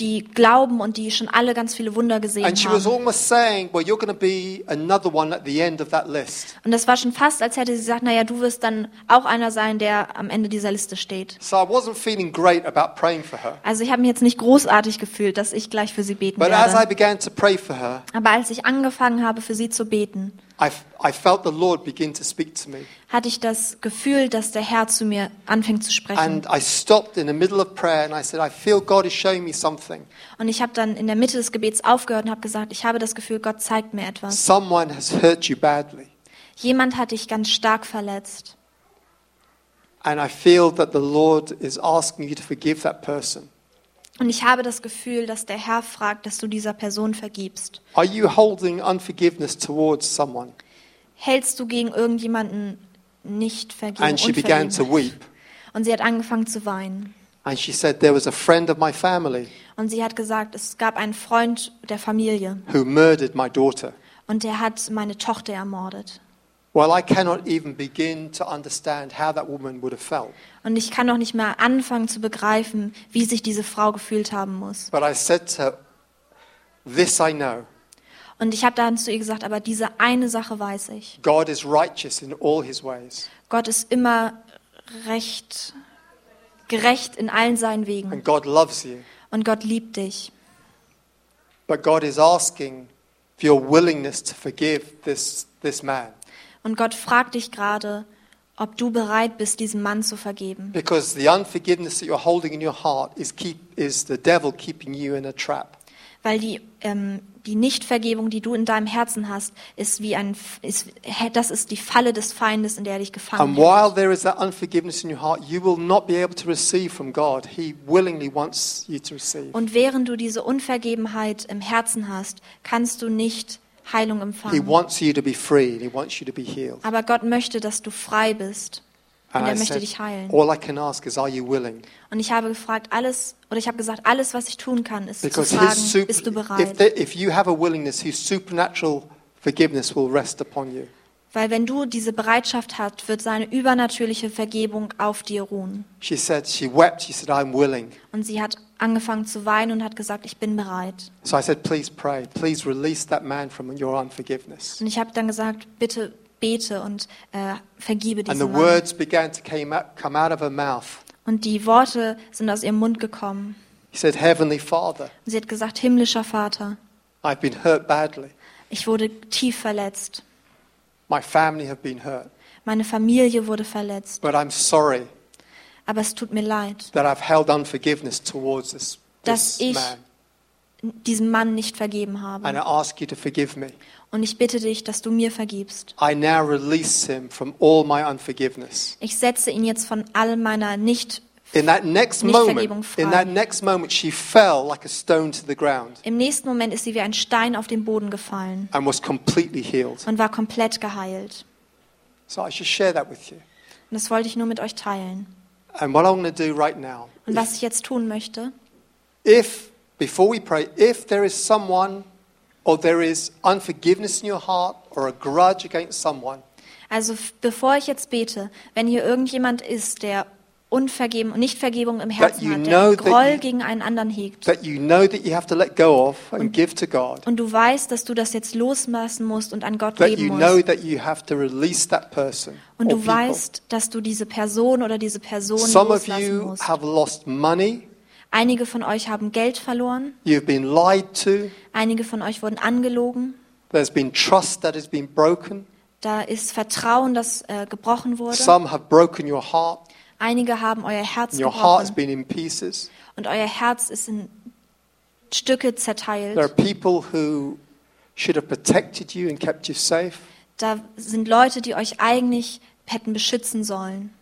die glauben und die schon alle ganz viele Wunder gesehen And she was haben. almost saying, Well, you're going to be another one at the end of that list. Und das war schon fast, als hätte sie gesagt, naja, du wirst dann auch einer sein, der am Ende dieser Liste steht. So I wasn't feeling great about praying for her. Also ich habe mich jetzt nicht großartig gefühlt, dass ich gleich für sie beten But as I werde. began to pray for her, Aber als ich angefangen habe, für sie zu beten, I, I felt the Lord begin to speak to me. hatte ich das Gefühl, dass der Herr zu mir anfängt zu sprechen. And I stopped in the middle of prayer and I said, I feel God is showing me something. Und ich habe dann in der Mitte des Gebets aufgehört und habe gesagt, ich habe das Gefühl, Gott zeigt mir etwas. Someone has hurt you badly. Jemand hat dich ganz stark verletzt. And I feel that the Lord is asking you to forgive that person. Und ich habe das Gefühl, dass der Herr fragt, dass du dieser Person vergibst. Are you holding unforgiveness towards someone? Hältst du gegen irgendjemanden nicht Vergebung? And she began to weep. Und sie hat angefangen zu weinen. And she said, There was a friend of my family Und sie hat gesagt, es gab einen Freund der Familie who murdered my daughter. und der hat meine Tochter ermordet. Well, I cannot even begin to understand how that woman would have felt. Und ich kann noch nicht mehr anfangen zu begreifen, wie sich diese Frau gefühlt haben muss. But I said to her, This I know Und ich habe dann zu ihr gesagt, aber diese eine Sache weiß ich. God is righteous in all his ways, Gott ist immer recht, gerecht in allen seinen Wegen. and God loves you. Und Gott liebt dich. But God is asking for your willingness to forgive this, this man. Und Gott fragt dich gerade, ob du bereit bist, diesem Mann zu vergeben. Because the unforgiveness that you're holding in your heart is, keep, is the devil keeping you in a trap. Weil die, ähm, die Nichtvergebung, die du in deinem Herzen hast, ist wie ein, ist, das ist die Falle des Feindes, in der er dich gefangen And hat. while there is that unforgiveness in your heart, you will not be able to receive from God. He willingly wants you to receive. Und während du diese Unvergebenheit im Herzen hast, kannst du nicht Heilung He empfangen. wants you to be free. and He wants you to be healed. Aber Gott möchte, dass du frei bist. Und And er I möchte dich heilen. all I can ask is, are you willing? Und ich habe gefragt, alles, oder ich habe gesagt, alles, was ich tun kann, ist zu Because fragen, his super, bist du if, bereit? there, if you have a willingness, His supernatural forgiveness will rest upon you. Weil wenn du diese Bereitschaft hast, wird seine übernatürliche Vergebung auf dir ruhen. She said, she wept. She said, I'm willing. Und sie hat angefangen zu weinen und hat gesagt, ich bin bereit. So I said, please pray. Please release that man from your unforgiveness. Und ich habe dann gesagt, bitte bete und äh, vergiebe And diesen the Mann. words began to came out, come out of her mouth. Und die Worte sind aus ihrem Mund gekommen. He said, Heavenly Father, Und sie hat gesagt, himmlischer Vater, I've been hurt badly. ich wurde tief verletzt. My family have been hurt. Meine Familie wurde verletzt. But I'm sorry Aber es tut mir leid, that I've held unforgiveness towards this, Dass this ich- man. diesem Mann nicht vergeben And I habe. ask you to forgive me. Und ich bitte dich, dass du mir vergibst. I now release him from all my unforgiveness. Ich setze ihn jetzt von all meiner nicht In that next Nicht moment, Vergebung frei. in that next moment, she fell like a stone to the ground Im nächsten Moment ist sie wie ein Stein auf den Boden gefallen and was completely healed. und war komplett geheilt. So I should share that with you. Und das wollte ich nur mit euch teilen. And what I'm going to do right now, Und was ich jetzt tun möchte, if, before we pray, if there is someone or there is unforgiveness in your heart or a grudge against someone, also f- bevor ich jetzt bete, wenn hier irgendjemand ist, der Unvergeben und Nichtvergebung im Herzen hat, der Groll you- gegen einen anderen hegt, God, und du weißt, dass du das jetzt loslassen musst und an Gott geben musst, und du weißt, dass du diese Person oder diese Person Some of loslassen you musst. have lost money, Einige von euch haben Geld verloren, you've been lied to, einige von euch wurden angelogen, there's been trust that has been broken, da ist Vertrauen, das äh, gebrochen wurde. some have broken your heart, Einige haben euer Herz and gebrochen und euer Herz ist in Stücke There are zerteilt. people who should have protected you and kept you safe, Da sind Leute, die euch eigentlich hätten beschützen sollen,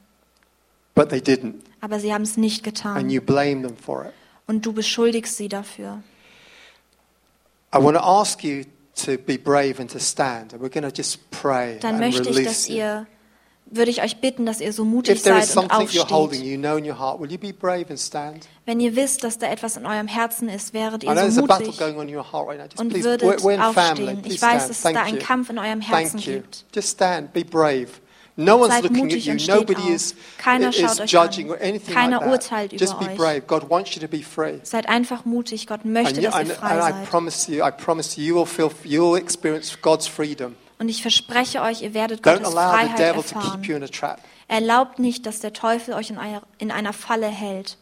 but they didn't, aber sie haben es nicht and getan. you blame them for it. Und du beschuldigst sie dafür. I want to ask you to be brave and to stand, and we're going to just pray Dann and möchte ich, dass you. ihr, würde ich euch bitten, dass ihr so mutig seid und aufsteht. you know heart? Wenn ihr wisst, dass da etwas in eurem Herzen ist, wäret ihr so mutig right und please, we're, würdet we're family. aufstehen. Ich weiß, dass es da einen. Kampf in eurem Herzen gibt. Just stand. Be brave. No one's Seid looking at mutig you. Nobody is, Keiner is judging or anything Keiner like that. urteilt Just be brave. God wants you to be free. Seid einfach mutig. Gott möchte, And, you, dass ihr and, frei and I seid. promise you, I promise you, you will feel, you will experience God's freedom. Und ich verspreche euch, ihr werdet Don't Gottes allow the Freiheit devil to keep erfahren. you in a trap. Erlaubt nicht, dass der Teufel euch in, einer- in einer Falle hält.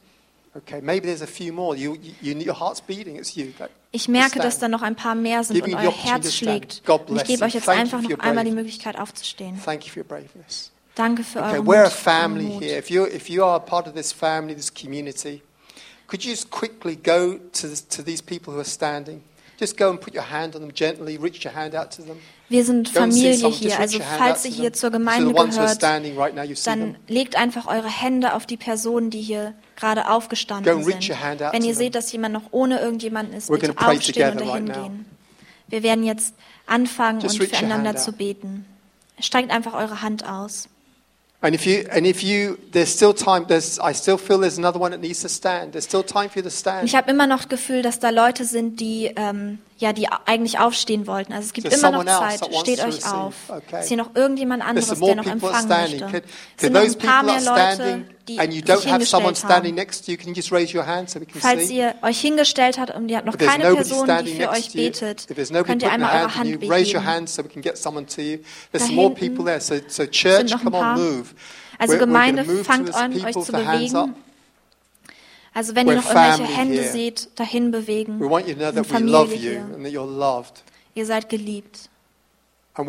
Okay, maybe there's a few more. You, you, you, your heart's beating. It's you. That- Ich merke, dass da noch ein paar mehr sind Give und you the euer opportunity Herz to stand. schlägt. God Und ich bless gebe you. euch jetzt Thank you einfach for noch your einmal die bravery. Möglichkeit aufzustehen. Thank you for your braveness. Danke für Okay, eure we're a Mut, family euren Mut. here. If you if you are a part of this family, this community, could you just quickly go to this, to these people who are standing? Just go and put your hand on them gently. Reach your hand out to them. Wir sind Familie hier, also falls ihr hier zur Gemeinde gehört, dann legt einfach eure Hände auf die Personen, die hier gerade aufgestanden sind. Wenn ihr seht, dass jemand noch ohne irgendjemanden ist, bitte aufstehen und dahin gehen. Wir werden jetzt anfangen und your füreinander zu beten. Streckt einfach eure Hand aus. And if you and if you, there's still time. There's I still feel there's another one that needs to stand. There's still time for you to stand. ich habe immer noch das Gefühl, dass da Leute sind, die ähm, ja, die eigentlich aufstehen wollten. Also es gibt There's immer noch Zeit. Steht euch auf. Okay. Ist hier noch irgendjemand anderes, der noch empfangen standing. möchte? Could, could sind noch ein paar mehr Leute, die and you don't have someone standing next to you? Can you just raise your hand so we can Falls see? ihr euch hingestellt habt und ihr habt noch If there's keine nobody Person, die für euch betet, könnt ihr einmal eure hand you, raise your hand so we can get someone to you. There's some more people there. So, so church, come on, move. Also We're- we're Gemeinde, move fangt an, euch zu bewegen. Also wenn ihr We're noch irgendwelche Hände here. seht, dahin bewegen. We want you to know Wir that sind we love Familie you hier. and that you're loved. Ihr seid geliebt. Und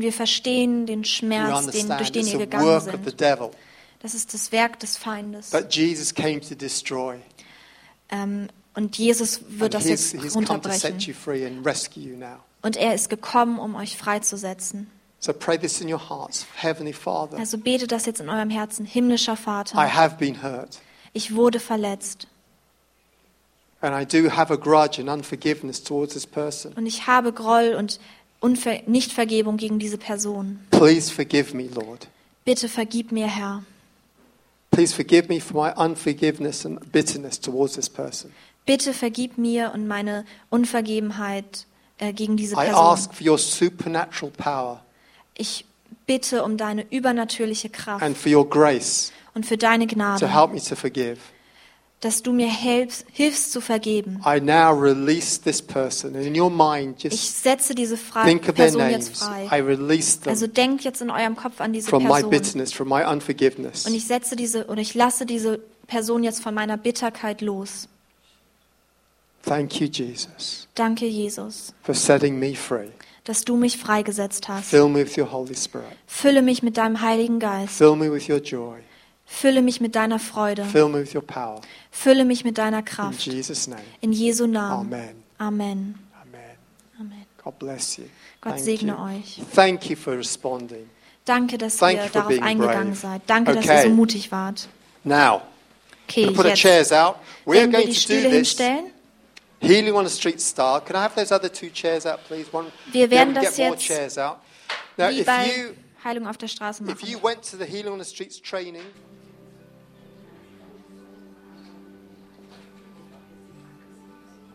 wir verstehen den Schmerz, den, durch den ihr gegangen work of the sind. devil Das ist das Werk des Feindes. that Jesus came to destroy. Ähm, und Jesus wird das he's, jetzt he's come to set runterbrechen. you free and rescue you now. Und er ist gekommen, um euch freizusetzen. So pray this in your hearts. Heavenly Father, Also betet das jetzt in eurem Herzen. Himmlischer I Vater, have been hurt. ich wurde verletzt. And I do have a grudge and unforgiveness towards this person. Und ich habe Groll und Unver Nichtvergebung gegen diese Person. Please forgive me, Lord. Bitte vergib mir, Herr. Please forgive me for my unforgiveness and bitterness towards this person. Bitte vergib mir und meine Unvergebenheit äh, gegen diese I Person. ask for your supernatural power Ich bitte um deine übernatürliche Kraft and for your grace und für deine to Gnade, help me to forgive. Dass du mir hilfst, hilfst zu vergeben. I now release this person. And in your mind, Ich setze diese Fra Person jetzt frei. Also denkt jetzt in eurem Kopf an diese from my Person. bitterness, from my unforgiveness. Und ich setze diese oder ich lasse diese Person jetzt von meiner Bitterkeit los. Thank you, Jesus, Danke, Jesus, for setting me free. dass du mich freigesetzt hast. Fill me with your Holy Spirit. Fülle mich mit deinem Heiligen Geist. Fill me with your joy. Fülle mich mit deiner Freude. Fill me with your power. Fülle mich mit deiner In Kraft. Jesus' name. In Jesu Namen. Amen. Amen. Amen. Amen. God bless you. Gott Thank segne you. euch. Thank you for responding. Danke, dass Thank ihr darauf eingegangen brave. seid. Danke, dass ihr Okay. so mutig wart. Now, Okay, put the jetzt chairs out. We are werden wir going die to do Stühle this hinstellen. Healing on the Street style. Can I have those other two chairs out, please? One. Wir werden das get more jetzt chairs out. Now, Wie bei you Heilung auf der Straße if you machen. went to the Healing on the Streets training